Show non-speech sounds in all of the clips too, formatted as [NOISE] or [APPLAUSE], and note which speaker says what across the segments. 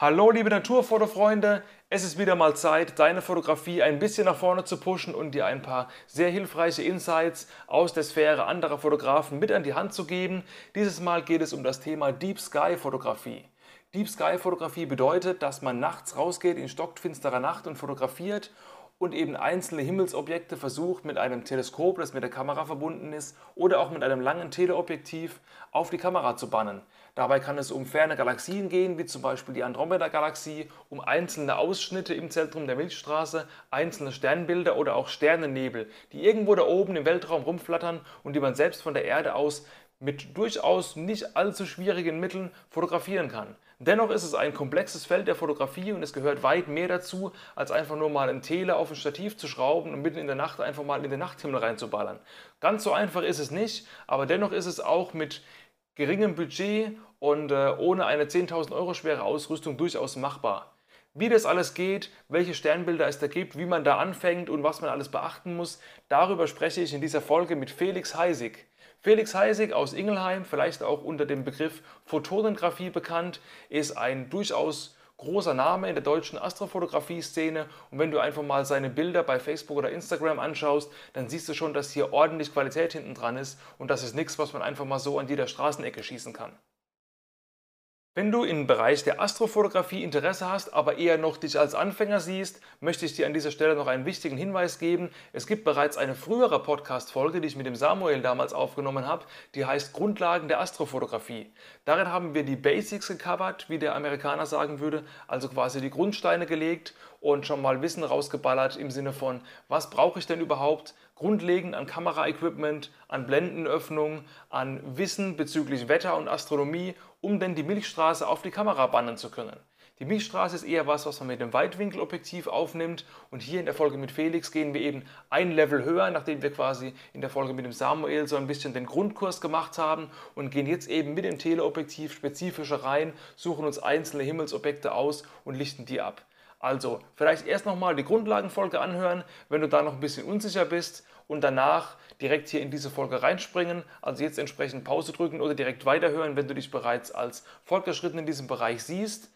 Speaker 1: Hallo liebe Naturfotofreunde, es ist wieder mal Zeit, deine Fotografie ein bisschen nach vorne zu pushen und dir ein paar sehr hilfreiche Insights aus der Sphäre anderer Fotografen mit an die Hand zu geben. Dieses Mal geht es um das Thema Deep Sky Fotografie. Deep Sky Fotografie bedeutet, dass man nachts rausgeht in stockfinsterer Nacht und fotografiert und eben einzelne Himmelsobjekte versucht mit einem Teleskop, das mit der Kamera verbunden ist, oder auch mit einem langen Teleobjektiv auf die Kamera zu bannen. Dabei kann es um ferne Galaxien gehen, wie zum Beispiel die Andromeda-Galaxie, um einzelne Ausschnitte im Zentrum der Milchstraße, einzelne Sternbilder oder auch Sternennebel, die irgendwo da oben im Weltraum rumflattern und die man selbst von der Erde aus mit durchaus nicht allzu schwierigen Mitteln fotografieren kann. Dennoch ist es ein komplexes Feld der Fotografie und es gehört weit mehr dazu, als einfach nur mal ein Tele auf ein Stativ zu schrauben und mitten in der Nacht einfach mal in den Nachthimmel reinzuballern. Ganz so einfach ist es nicht, aber dennoch ist es auch mit geringem Budget und äh, ohne eine 10.000 Euro schwere Ausrüstung durchaus machbar. Wie das alles geht, welche Sternbilder es da gibt, wie man da anfängt und was man alles beachten muss, darüber spreche ich in dieser Folge mit Felix Heisig. Felix Heisig aus Ingelheim, vielleicht auch unter dem Begriff Photonengraphie bekannt, ist ein durchaus großer Name in der deutschen Astrofotografie-Szene und wenn du einfach mal seine Bilder bei Facebook oder Instagram anschaust, dann siehst du schon, dass hier ordentlich Qualität hinten dran ist und das ist nichts, was man einfach mal so an jeder Straßenecke schießen kann. Wenn du im Bereich der Astrofotografie Interesse hast, aber eher noch dich als Anfänger siehst, möchte ich dir an dieser Stelle noch einen wichtigen Hinweis geben. Es gibt bereits eine frühere Podcast-Folge, die ich mit dem Samuel damals aufgenommen habe, die heißt Grundlagen der Astrofotografie. Darin haben wir die Basics gecovert, wie der Amerikaner sagen würde, also quasi die Grundsteine gelegt und schon mal Wissen rausgeballert im Sinne von, was brauche ich denn überhaupt? Grundlegend an Kameraequipment, an Blendenöffnung, an Wissen bezüglich Wetter und Astronomie, um denn die Milchstraße auf die Kamera bannen zu können. Die Milchstraße ist eher was, was man mit dem Weitwinkelobjektiv aufnimmt und hier in der Folge mit Felix gehen wir eben ein Level höher, nachdem wir quasi in der Folge mit dem Samuel so ein bisschen den Grundkurs gemacht haben und gehen jetzt eben mit dem Teleobjektiv spezifischer rein, suchen uns einzelne Himmelsobjekte aus und lichten die ab. Also vielleicht erst nochmal die Grundlagenfolge anhören, wenn du da noch ein bisschen unsicher bist und danach direkt hier in diese Folge reinspringen. Also jetzt entsprechend Pause drücken oder direkt weiterhören, wenn du dich bereits als fortgeschritten in diesem Bereich siehst.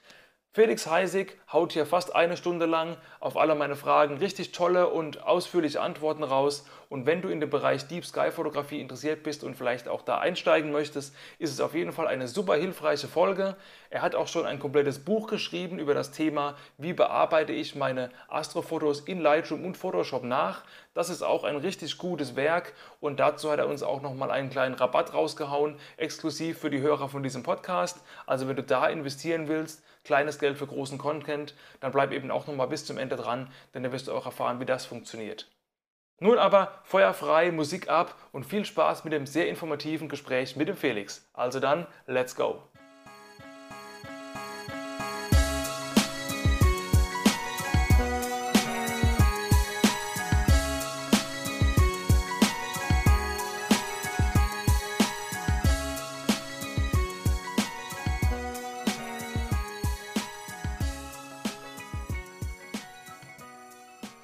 Speaker 1: Felix Heisig haut hier fast eine Stunde lang auf alle meine Fragen richtig tolle und ausführliche Antworten raus. Und wenn du in dem Bereich Deep Sky Fotografie interessiert bist und vielleicht auch da einsteigen möchtest, ist es auf jeden Fall eine super hilfreiche Folge. Er hat auch schon ein komplettes Buch geschrieben über das Thema, wie bearbeite ich meine Astrofotos in Lightroom und Photoshop nach. Das ist auch ein richtig gutes Werk und dazu hat er uns auch nochmal einen kleinen Rabatt rausgehauen, exklusiv für die Hörer von diesem Podcast. Also wenn du da investieren willst, kleines Geld für großen Content, dann bleib eben auch nochmal bis zum Ende dran, denn dann wirst du auch erfahren, wie das funktioniert. Nun aber feuerfrei, Musik ab und viel Spaß mit dem sehr informativen Gespräch mit dem Felix. Also dann, let's go!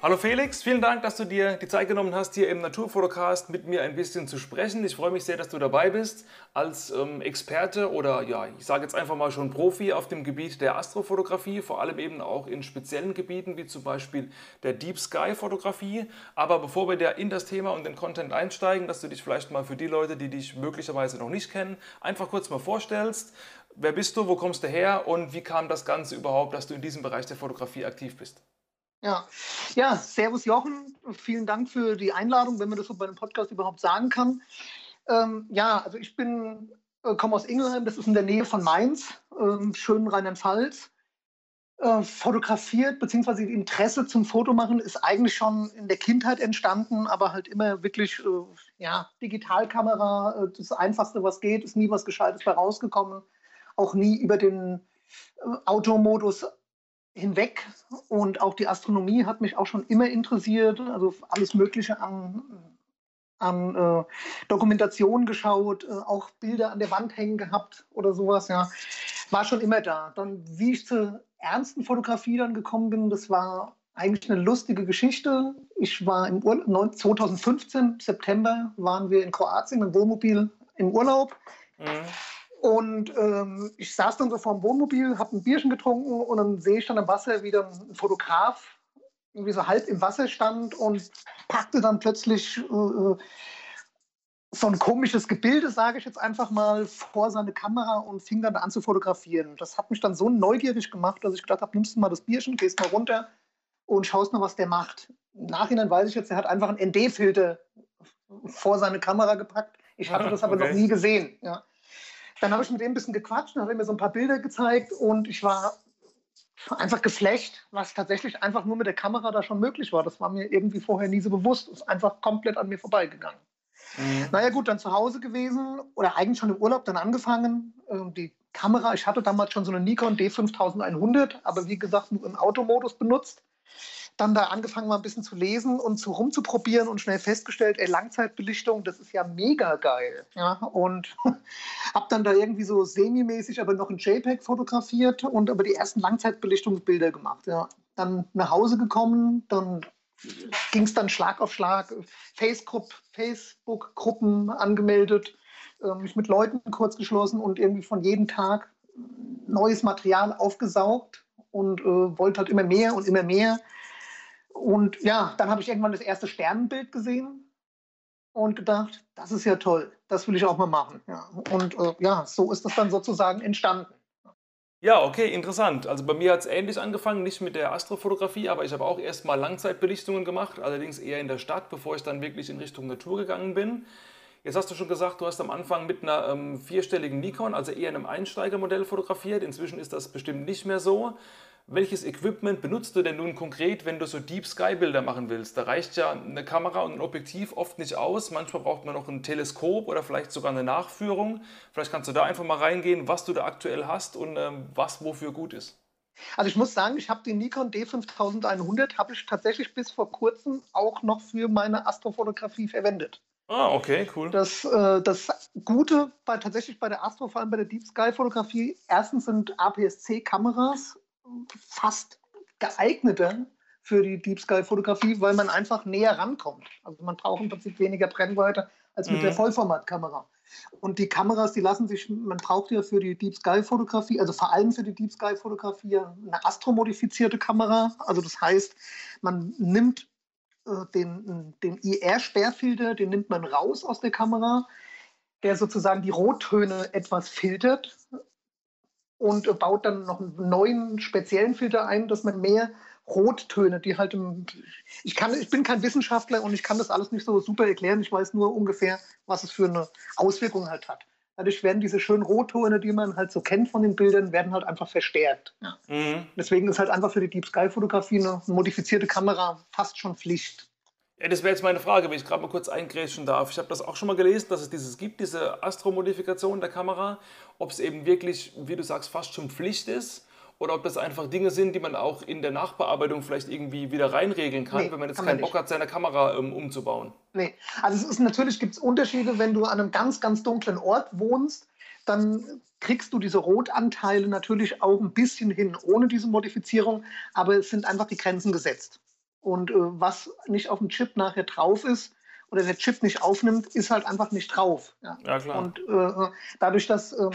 Speaker 1: Hallo Felix, vielen Dank, dass du dir die Zeit genommen hast, hier im Naturfotocast mit mir ein bisschen zu sprechen. Ich freue mich sehr, dass du dabei bist als ähm, Experte oder ja, ich sage jetzt einfach mal schon Profi auf dem Gebiet der Astrofotografie, vor allem eben auch in speziellen Gebieten wie zum Beispiel der Deep Sky Fotografie. Aber bevor wir da in das Thema und den Content einsteigen, dass du dich vielleicht mal für die Leute, die dich möglicherweise noch nicht kennen, einfach kurz mal vorstellst. Wer bist du, wo kommst du her und wie kam das Ganze überhaupt, dass du in diesem Bereich der Fotografie aktiv bist?
Speaker 2: Ja. ja, Servus Jochen, vielen Dank für die Einladung, wenn man das so bei einem Podcast überhaupt sagen kann. Ähm, ja, also ich bin, äh, komme aus Ingelheim, das ist in der Nähe von Mainz, ähm, schönen Rheinland-Pfalz. Äh, fotografiert, beziehungsweise Interesse zum Fotomachen ist eigentlich schon in der Kindheit entstanden, aber halt immer wirklich, äh, ja, Digitalkamera, äh, das Einfachste, was geht, ist nie was Gescheites bei rausgekommen. Auch nie über den äh, Automodus hinweg und auch die Astronomie hat mich auch schon immer interessiert, also alles Mögliche an, an äh, Dokumentation geschaut, äh, auch Bilder an der Wand hängen gehabt oder sowas, ja, war schon immer da. Dann, wie ich zur ernsten Fotografie dann gekommen bin, das war eigentlich eine lustige Geschichte. Ich war im Urlaub, 2015, September, waren wir in Kroatien dem Wohnmobil im Urlaub. Mhm Und ähm, ich saß dann so vor dem Wohnmobil, habe ein Bierchen getrunken und dann sehe ich dann am Wasser wieder ein Fotograf, irgendwie so halb im Wasser stand und packte dann plötzlich äh, äh so ein komisches Gebilde, sage ich jetzt einfach mal, vor seine Kamera und fing dann an zu fotografieren. Das hat mich dann so neugierig gemacht, dass ich gedacht habe, nimmst du mal das Bierchen, gehst mal runter und schaust mal, was der macht. Im Nachhinein weiß ich jetzt, er hat einfach einen ND-Filter vor seine Kamera gepackt. Ich hatte ah, das aber okay. noch nie gesehen. Ja. Dann habe ich mit ihm ein bisschen gequatscht, dann hat er mir so ein paar Bilder gezeigt und ich war einfach geflecht, was tatsächlich einfach nur mit der Kamera da schon möglich war. Das war mir irgendwie vorher nie so bewusst. Ist einfach komplett an mir vorbeigegangen. Mhm. Naja, gut, dann zu Hause gewesen oder eigentlich schon im Urlaub dann angefangen. Ähm, die Kamera, ich hatte damals schon so eine Nikon D5100, aber wie gesagt nur im Automodus benutzt. Dann da angefangen mal ein bisschen zu lesen und zu rumzuprobieren und schnell festgestellt, ey, Langzeitbelichtung, das ist ja mega geil. Ja, und [LAUGHS] habe dann da irgendwie so semi-mäßig aber noch ein JPEG fotografiert und aber die ersten Langzeitbelichtungsbilder gemacht. Ja. Dann nach Hause gekommen, dann ging es dann Schlag auf Schlag, Facebook-Gruppen angemeldet, äh, mich mit Leuten kurz geschlossen und irgendwie von jedem Tag neues Material aufgesaugt und äh, wollte halt immer mehr und immer mehr. Und ja, dann habe ich irgendwann das erste Sternenbild gesehen und gedacht, das ist ja toll, das will ich auch mal machen. Ja. Und äh, ja, so ist das dann sozusagen entstanden.
Speaker 1: Ja, okay, interessant. Also bei mir hat es ähnlich angefangen, nicht mit der Astrofotografie, aber ich habe auch erst mal Langzeitbelichtungen gemacht, allerdings eher in der Stadt, bevor ich dann wirklich in Richtung Natur gegangen bin. Jetzt hast du schon gesagt, du hast am Anfang mit einer ähm, vierstelligen Nikon, also eher einem Einsteigermodell fotografiert. Inzwischen ist das bestimmt nicht mehr so. Welches Equipment benutzt du denn nun konkret, wenn du so Deep Sky Bilder machen willst? Da reicht ja eine Kamera und ein Objektiv oft nicht aus. Manchmal braucht man noch ein Teleskop oder vielleicht sogar eine Nachführung. Vielleicht kannst du da einfach mal reingehen, was du da aktuell hast und ähm, was wofür gut ist.
Speaker 2: Also ich muss sagen, ich habe die Nikon D5100 habe ich tatsächlich bis vor kurzem auch noch für meine Astrofotografie verwendet.
Speaker 1: Ah, okay, cool.
Speaker 2: Das, äh, das Gute bei, tatsächlich bei der Astro, vor allem bei der Deep Sky Fotografie, erstens sind APS-C-Kameras fast geeigneter für die Deep Sky Fotografie, weil man einfach näher rankommt. Also man braucht im Prinzip weniger Brennweite als mit mhm. der Vollformatkamera. Und die Kameras, die lassen sich, man braucht ja für die Deep Sky Fotografie, also vor allem für die Deep Sky Fotografie, eine astromodifizierte Kamera. Also das heißt, man nimmt äh, den, den IR-Sperrfilter, den nimmt man raus aus der Kamera, der sozusagen die Rottöne etwas filtert und baut dann noch einen neuen speziellen Filter ein, dass man mehr Rottöne, die halt im, ich kann, ich bin kein Wissenschaftler und ich kann das alles nicht so super erklären. Ich weiß nur ungefähr, was es für eine Auswirkung halt hat. Dadurch werden diese schönen Rottöne, die man halt so kennt von den Bildern, werden halt einfach verstärkt. Ja. Mhm. Deswegen ist halt einfach für die Deep Sky Fotografie eine modifizierte Kamera fast schon Pflicht.
Speaker 1: Ja, das wäre jetzt meine Frage, wenn ich gerade mal kurz eingrätschen darf. Ich habe das auch schon mal gelesen, dass es dieses gibt, diese Astro-Modifikation der Kamera. Ob es eben wirklich, wie du sagst, fast schon Pflicht ist oder ob das einfach Dinge sind, die man auch in der Nachbearbeitung vielleicht irgendwie wieder reinregeln kann, nee, wenn man jetzt keinen Bock hat, seine Kamera ähm, umzubauen.
Speaker 2: Nee, also es ist natürlich gibt es Unterschiede, wenn du an einem ganz, ganz dunklen Ort wohnst, dann kriegst du diese Rotanteile natürlich auch ein bisschen hin ohne diese Modifizierung, aber es sind einfach die Grenzen gesetzt. Und äh, was nicht auf dem Chip nachher drauf ist oder der Chip nicht aufnimmt, ist halt einfach nicht drauf. Ja, ja klar. Und äh, dadurch, dass äh,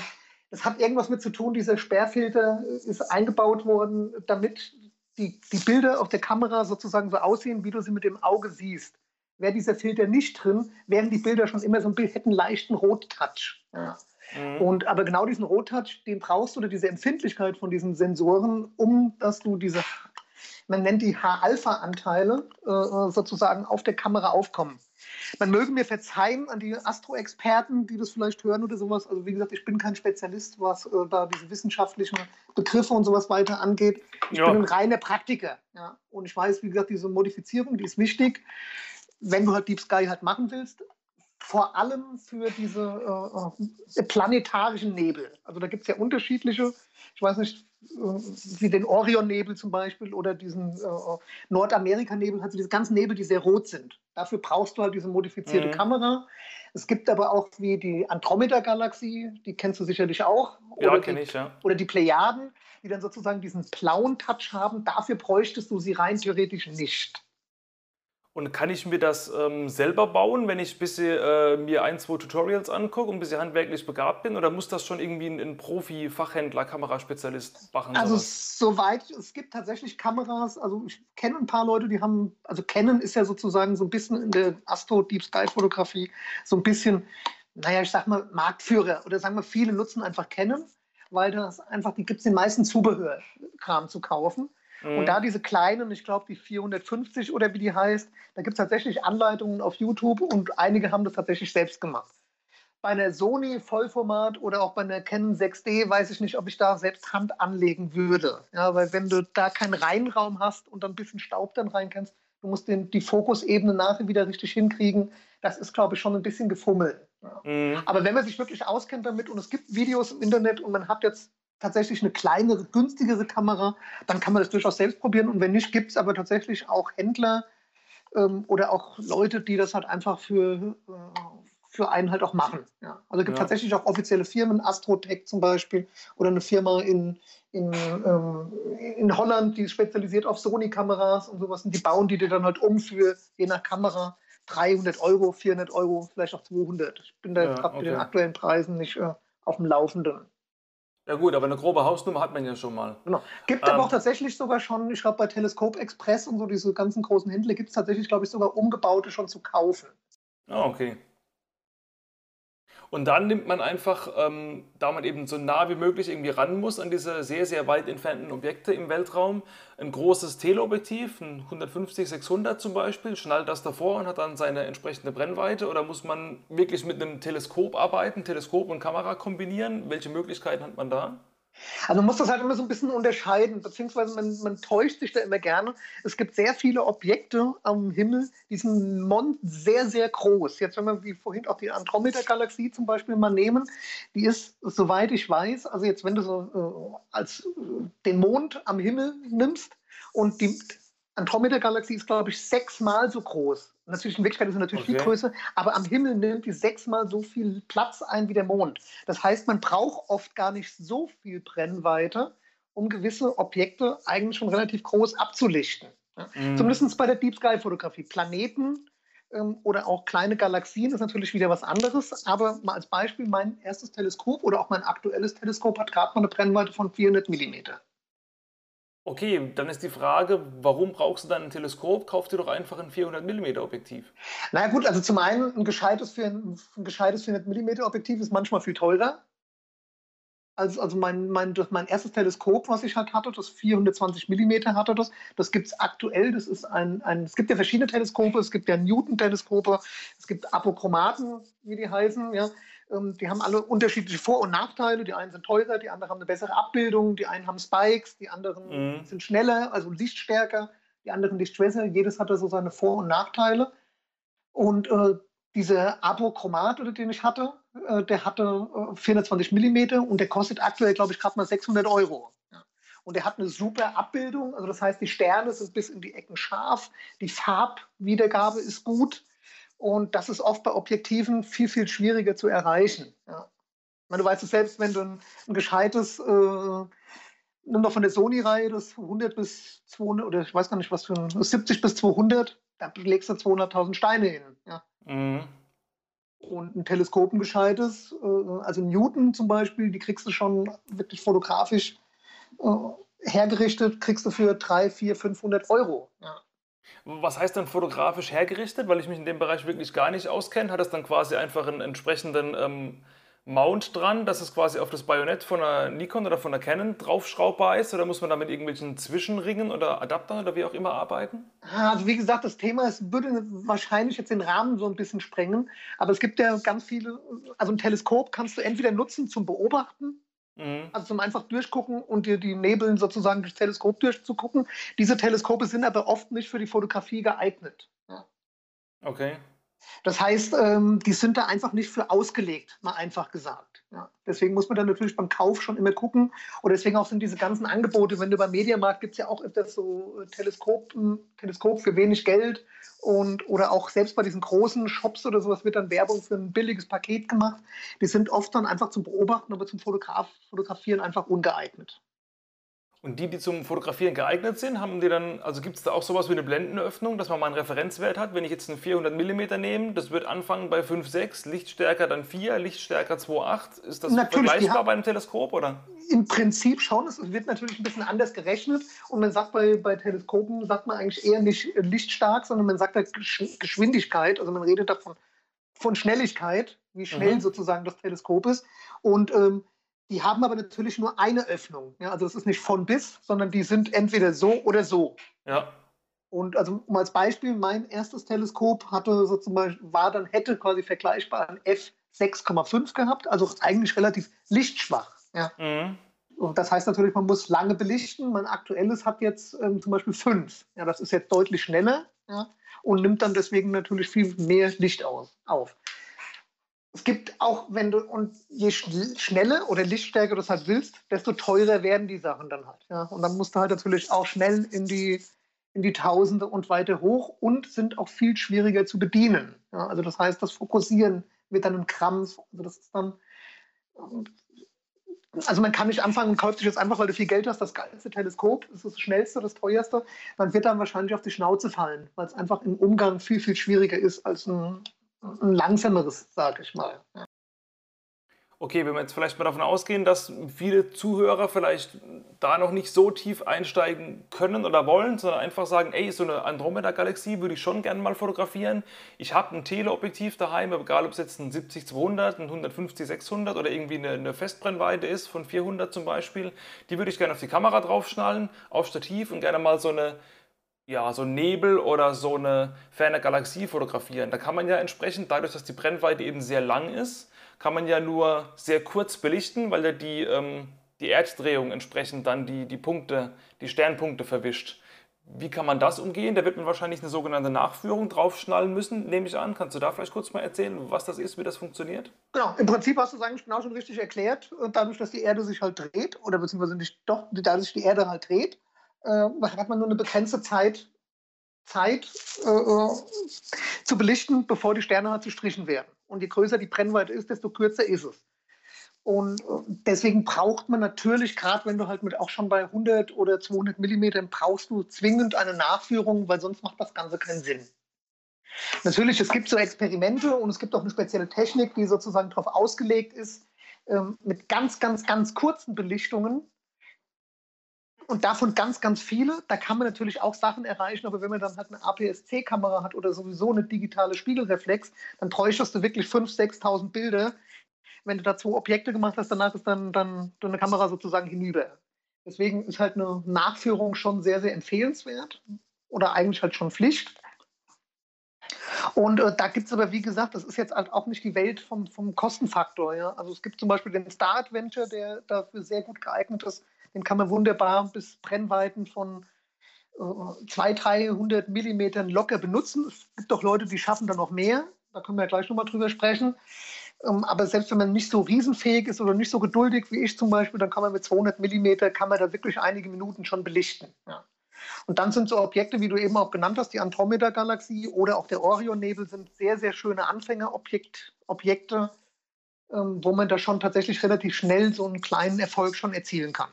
Speaker 2: das hat irgendwas mit zu tun, dieser Sperrfilter ist eingebaut worden, damit die, die Bilder auf der Kamera sozusagen so aussehen, wie du sie mit dem Auge siehst. Wäre dieser Filter nicht drin, wären die Bilder schon immer so ein bisschen, hätten leichten Rottouch. Ja. Mhm. Und aber genau diesen Rottouch, den brauchst du oder diese Empfindlichkeit von diesen Sensoren, um dass du diese man nennt die H-Alpha-Anteile, äh, sozusagen auf der Kamera aufkommen. Man möge mir verzeihen an die Astro-Experten, die das vielleicht hören oder sowas. Also wie gesagt, ich bin kein Spezialist, was äh, da diese wissenschaftlichen Begriffe und sowas weiter angeht. Ich ja. bin ein reiner Praktiker. Ja? Und ich weiß, wie gesagt, diese Modifizierung, die ist wichtig, wenn du halt Deep Sky halt machen willst. Vor allem für diese äh, äh planetarischen Nebel. Also da gibt es ja unterschiedliche. Ich weiß nicht, wie den Orion-Nebel zum Beispiel oder diesen äh, Nordamerika-Nebel, also diese ganzen Nebel, die sehr rot sind. Dafür brauchst du halt diese modifizierte mhm. Kamera. Es gibt aber auch wie die Andromeda-Galaxie, die kennst du sicherlich auch.
Speaker 1: Ja, kenne ich, ja.
Speaker 2: Oder die Plejaden, die dann sozusagen diesen blauen Touch haben. Dafür bräuchtest du sie rein theoretisch nicht.
Speaker 1: Und kann ich mir das ähm, selber bauen, wenn ich bisschen, äh, mir ein, zwei Tutorials angucke und ein bisschen handwerklich begabt bin? Oder muss das schon irgendwie ein, ein Profi, Fachhändler, Kameraspezialist machen?
Speaker 2: Also sowas? soweit, es gibt tatsächlich Kameras, also ich kenne ein paar Leute, die haben, also kennen ist ja sozusagen so ein bisschen in der Astro Deep Sky Fotografie so ein bisschen, naja, ich sag mal Marktführer oder sagen wir, viele nutzen einfach Canon, weil das einfach, die gibt es den meisten Zubehörkram zu kaufen. Mhm. Und da diese kleinen, ich glaube die 450 oder wie die heißt, da gibt es tatsächlich Anleitungen auf YouTube und einige haben das tatsächlich selbst gemacht. Bei einer Sony Vollformat oder auch bei einer Canon 6D weiß ich nicht, ob ich da selbst Hand anlegen würde. Ja, weil wenn du da keinen Reinraum hast und dann ein bisschen Staub dann rein kannst, du musst den, die Fokusebene nachher wieder richtig hinkriegen. Das ist, glaube ich, schon ein bisschen gefummelt. Ja. Mhm. Aber wenn man sich wirklich auskennt damit und es gibt Videos im Internet und man hat jetzt tatsächlich eine kleinere, günstigere Kamera, dann kann man das durchaus selbst probieren. Und wenn nicht, gibt es aber tatsächlich auch Händler ähm, oder auch Leute, die das halt einfach für, äh, für einen halt auch machen. Ja. Also es gibt ja. tatsächlich auch offizielle Firmen, Astrotech zum Beispiel, oder eine Firma in, in, ähm, in Holland, die spezialisiert auf Sony-Kameras und sowas. Und die bauen die dir dann halt um für, je nach Kamera, 300 Euro, 400 Euro, vielleicht auch 200. Ich bin da ja, gerade okay. mit den aktuellen Preisen nicht äh, auf dem Laufenden.
Speaker 1: Ja gut, aber eine grobe Hausnummer hat man ja schon mal.
Speaker 2: Genau. Gibt ähm, aber auch tatsächlich sogar schon, ich glaube bei Teleskop Express und so diese ganzen großen Händler gibt es tatsächlich, glaube ich, sogar umgebaute schon zu kaufen.
Speaker 1: Ah, okay. Und dann nimmt man einfach, ähm, da man eben so nah wie möglich irgendwie ran muss an diese sehr, sehr weit entfernten Objekte im Weltraum, ein großes Teleobjektiv, ein 150, 600 zum Beispiel, schnallt das davor und hat dann seine entsprechende Brennweite. Oder muss man wirklich mit einem Teleskop arbeiten, Teleskop und Kamera kombinieren? Welche Möglichkeiten hat man da?
Speaker 2: Also man muss das halt immer so ein bisschen unterscheiden, beziehungsweise man, man täuscht sich da immer gerne. Es gibt sehr viele Objekte am Himmel, die sind Mond sehr, sehr groß. Jetzt, wenn wir wie vorhin auch die Andromeda-Galaxie zum Beispiel mal nehmen, die ist, soweit ich weiß, also jetzt, wenn du so äh, als äh, den Mond am Himmel nimmst und die Andromeda-Galaxie ist, glaube ich, sechsmal so groß. Natürlich in Wirklichkeit ist sie natürlich okay. viel größer, aber am Himmel nimmt die sechsmal so viel Platz ein wie der Mond. Das heißt, man braucht oft gar nicht so viel Brennweite, um gewisse Objekte eigentlich schon relativ groß abzulichten. Mhm. Zumindest bei der Deep Sky Fotografie. Planeten ähm, oder auch kleine Galaxien ist natürlich wieder was anderes. Aber mal als Beispiel, mein erstes Teleskop oder auch mein aktuelles Teleskop hat gerade mal eine Brennweite von 400 Millimeter.
Speaker 1: Okay, dann ist die Frage, warum brauchst du dann ein Teleskop? Kauf dir doch einfach ein 400 mm Objektiv.
Speaker 2: Na gut, also zum einen ein gescheites, ein, gescheites 400 mm Objektiv ist manchmal viel teurer. Also, also mein, mein, das, mein erstes Teleskop, was ich halt hatte, das 420 mm hatte das, das gibt es aktuell. Das ist ein, ein, es gibt ja verschiedene Teleskope, es gibt ja Newton-Teleskope, es gibt Apochromaten, wie die heißen, ja. Ähm, die haben alle unterschiedliche Vor- und Nachteile. Die einen sind teurer, die anderen haben eine bessere Abbildung, die einen haben Spikes, die anderen mhm. sind schneller, also lichtstärker, die anderen lichtschwächer. Jedes hatte so seine Vor- und Nachteile. Und äh, dieser Apochromat, den ich hatte, äh, der hatte äh, 420 mm und der kostet aktuell, glaube ich, gerade mal 600 Euro. Ja. Und der hat eine super Abbildung, also das heißt, die Sterne sind bis in die Ecken scharf, die Farbwiedergabe ist gut. Und das ist oft bei Objektiven viel, viel schwieriger zu erreichen. Ja. Meine, du weißt es selbst, wenn du ein, ein gescheites, äh, nimm doch von der Sony-Reihe das 100 bis 200, oder ich weiß gar nicht, was für ein, 70 bis 200, da legst du 200.000 Steine hin. Ja. Mhm. Und ein Teleskop, ein gescheites, äh, also Newton zum Beispiel, die kriegst du schon wirklich fotografisch äh, hergerichtet, kriegst du für 3, 4, 500 Euro. Ja.
Speaker 1: Was heißt dann fotografisch hergerichtet? Weil ich mich in dem Bereich wirklich gar nicht auskenne. Hat es dann quasi einfach einen entsprechenden ähm, Mount dran, dass es quasi auf das Bajonett von einer Nikon oder von einer Canon draufschraubbar ist? Oder muss man da mit irgendwelchen Zwischenringen oder Adaptern oder wie auch immer arbeiten?
Speaker 2: Ah, also wie gesagt, das Thema ist, würde wahrscheinlich jetzt den Rahmen so ein bisschen sprengen. Aber es gibt ja ganz viele, also ein Teleskop kannst du entweder nutzen zum Beobachten Mhm. Also zum einfach durchgucken und dir die Nebeln sozusagen durchs Teleskop durchzugucken. Diese Teleskope sind aber oft nicht für die Fotografie geeignet. Ja.
Speaker 1: Okay.
Speaker 2: Das heißt, ähm, die sind da einfach nicht für ausgelegt, mal einfach gesagt. Ja. Deswegen muss man dann natürlich beim Kauf schon immer gucken. Und deswegen auch sind diese ganzen Angebote, wenn du beim Mediamarkt gibt es ja auch öfters so äh, Teleskop, Teleskop für wenig Geld und oder auch selbst bei diesen großen Shops oder sowas wird dann Werbung für ein billiges Paket gemacht. Die sind oft dann einfach zum Beobachten, aber zum Fotograf Fotografieren einfach ungeeignet.
Speaker 1: Und die, die zum Fotografieren geeignet sind, haben die dann, also gibt es da auch sowas wie eine Blendenöffnung, dass man mal einen Referenzwert hat? Wenn ich jetzt einen 400 mm nehme, das wird anfangen bei 5,6, Lichtstärker dann 4, Lichtstärker 2,8. Ist das
Speaker 2: Natürlich,
Speaker 1: vergleichbar bei einem Teleskop, oder?
Speaker 2: Im Prinzip schon. Es wird natürlich ein bisschen anders gerechnet. Und man sagt bei, bei Teleskopen, sagt man eigentlich eher nicht lichtstark, sondern man sagt halt Geschwindigkeit. Also man redet davon von Schnelligkeit, wie schnell mhm. sozusagen das Teleskop ist. Und ähm, die haben aber natürlich nur eine Öffnung. Ja? Also es ist nicht von bis, sondern die sind entweder so oder so.
Speaker 1: Ja.
Speaker 2: Und also um als Beispiel, mein erstes Teleskop hatte so zum Beispiel, war dann, hätte quasi vergleichbar ein F6,5 gehabt, also eigentlich relativ lichtschwach. Ja. Mhm. Und das heißt natürlich, man muss lange belichten. Mein aktuelles hat jetzt ähm, zum Beispiel 5. Ja, das ist jetzt deutlich schneller ja, und nimmt dann deswegen natürlich viel mehr Licht aus, auf es gibt auch, wenn du, und je schneller oder lichtstärker du es halt willst, desto teurer werden die Sachen dann halt. Ja? Und dann musst du halt natürlich auch schnell in die, in die Tausende und weiter hoch und sind auch viel schwieriger zu bedienen. Ja? Also das heißt, das Fokussieren wird dann ein Krampf. Also das ist dann, also man kann nicht anfangen und kauft sich jetzt einfach, weil du viel Geld hast, das geilste Teleskop, das ist das schnellste, das teuerste. Man wird dann wahrscheinlich auf die Schnauze fallen, weil es einfach im Umgang viel, viel schwieriger ist als ein ein langsameres, sage ich mal.
Speaker 1: Okay, wenn wir jetzt vielleicht mal davon ausgehen, dass viele Zuhörer vielleicht da noch nicht so tief einsteigen können oder wollen, sondern einfach sagen, ey, so eine Andromeda-Galaxie würde ich schon gerne mal fotografieren. Ich habe ein Teleobjektiv daheim, egal ob es jetzt ein 70-200, ein 150-600 oder irgendwie eine, eine Festbrennweite ist von 400 zum Beispiel. Die würde ich gerne auf die Kamera draufschnallen, auf Stativ und gerne mal so eine ja, so Nebel oder so eine ferne Galaxie fotografieren. Da kann man ja entsprechend, dadurch, dass die Brennweite eben sehr lang ist, kann man ja nur sehr kurz belichten, weil ja die, ähm, die Erddrehung entsprechend dann die, die Punkte, die Sternpunkte verwischt. Wie kann man das umgehen? Da wird man wahrscheinlich eine sogenannte Nachführung draufschnallen müssen, nehme ich an. Kannst du da vielleicht kurz mal erzählen, was das ist, wie das funktioniert?
Speaker 2: Genau, im Prinzip hast du es eigentlich genau schon richtig erklärt. Dadurch, dass die Erde sich halt dreht, oder beziehungsweise nicht doch, dadurch die Erde halt dreht, hat man nur eine begrenzte Zeit, Zeit äh, äh, zu belichten, bevor die Sterne halt zu strichen werden. Und je größer die Brennweite ist, desto kürzer ist es. Und äh, deswegen braucht man natürlich, gerade wenn du halt mit auch schon bei 100 oder 200 Millimetern brauchst du zwingend eine Nachführung, weil sonst macht das Ganze keinen Sinn. Natürlich, es gibt so Experimente und es gibt auch eine spezielle Technik, die sozusagen darauf ausgelegt ist, ähm, mit ganz, ganz, ganz kurzen Belichtungen und davon ganz, ganz viele. Da kann man natürlich auch Sachen erreichen, aber wenn man dann halt eine APS-C-Kamera hat oder sowieso eine digitale Spiegelreflex, dann bräuchtest du wirklich 5.000, 6.000 Bilder. Wenn du da zwei Objekte gemacht hast, danach ist dann, dann deine Kamera sozusagen hinüber. Deswegen ist halt eine Nachführung schon sehr, sehr empfehlenswert oder eigentlich halt schon Pflicht. Und äh, da gibt es aber, wie gesagt, das ist jetzt halt auch nicht die Welt vom, vom Kostenfaktor. Ja? Also es gibt zum Beispiel den Star Adventure, der dafür sehr gut geeignet ist, den kann man wunderbar bis Brennweiten von äh, 200, 300 Millimetern locker benutzen. Es gibt auch Leute, die schaffen dann noch mehr. Da können wir ja gleich nochmal drüber sprechen. Ähm, aber selbst wenn man nicht so riesenfähig ist oder nicht so geduldig wie ich zum Beispiel, dann kann man mit 200 Millimeter, kann man da wirklich einige Minuten schon belichten. Ja. Und dann sind so Objekte, wie du eben auch genannt hast, die Andromeda-Galaxie oder auch der Orion-Nebel sind sehr, sehr schöne Anfängerobjekte, ähm, wo man da schon tatsächlich relativ schnell so einen kleinen Erfolg schon erzielen kann.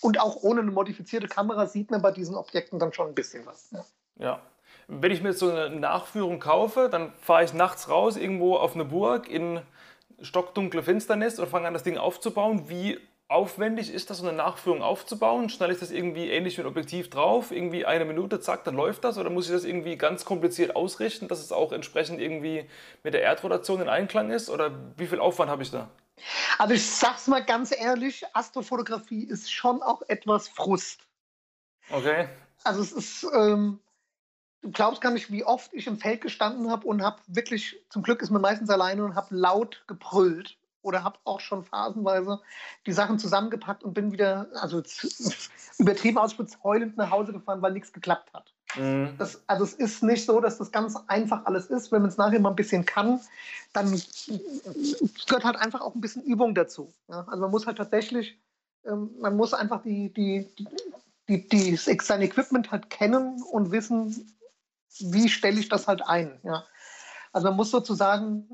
Speaker 2: Und auch ohne eine modifizierte Kamera sieht man bei diesen Objekten dann schon ein bisschen was.
Speaker 1: Ja. ja. Wenn ich mir jetzt so eine Nachführung kaufe, dann fahre ich nachts raus irgendwo auf eine Burg in stockdunkle Finsternis und fange an, das Ding aufzubauen. Wie aufwendig ist das, so eine Nachführung aufzubauen? Schneide ich das irgendwie ähnlich wie ein Objektiv drauf? Irgendwie eine Minute, zack, dann läuft das? Oder muss ich das irgendwie ganz kompliziert ausrichten, dass es auch entsprechend irgendwie mit der Erdrotation in Einklang ist? Oder wie viel Aufwand habe ich da?
Speaker 2: Also ich sag's mal ganz ehrlich, Astrofotografie ist schon auch etwas Frust.
Speaker 1: Okay.
Speaker 2: Also es ist, ähm, du glaubst gar nicht, wie oft ich im Feld gestanden habe und habe wirklich, zum Glück ist man meistens alleine und habe laut gebrüllt oder habe auch schon phasenweise die Sachen zusammengepackt und bin wieder, also [LAUGHS] übertrieben ausspitzt, heulend nach Hause gefahren, weil nichts geklappt hat. Mhm. Das, also es ist nicht so, dass das ganz einfach alles ist. Wenn man es nachher mal ein bisschen kann, dann gehört halt einfach auch ein bisschen Übung dazu. Ja? Also man muss halt tatsächlich, ähm, man muss einfach die, die, die, die, sein Equipment halt kennen und wissen, wie stelle ich das halt ein. Ja? Also man muss sozusagen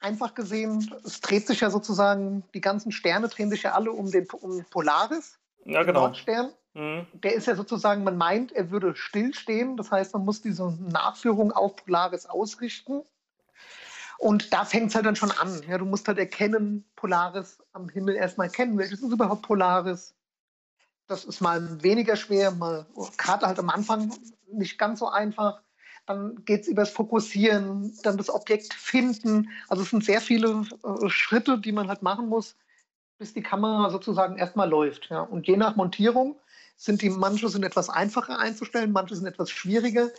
Speaker 2: einfach gesehen, es dreht sich ja sozusagen, die ganzen Sterne drehen sich ja alle um den um Polaris.
Speaker 1: ja, genau.
Speaker 2: Nordstern. Mhm. Der ist ja sozusagen, man meint, er würde stillstehen. Das heißt, man muss diese Nachführung auf Polaris ausrichten. Und da fängt es halt dann schon an. Ja, du musst halt erkennen, Polaris am Himmel erstmal kennen. Welches ist überhaupt Polaris? Das ist mal weniger schwer, mal gerade halt am Anfang nicht ganz so einfach. Dann geht es über das Fokussieren, dann das Objekt finden. Also es sind sehr viele äh, Schritte, die man halt machen muss, bis die Kamera sozusagen erstmal läuft. Ja. Und je nach Montierung sind die, manche sind etwas einfacher einzustellen, manche sind etwas schwieriger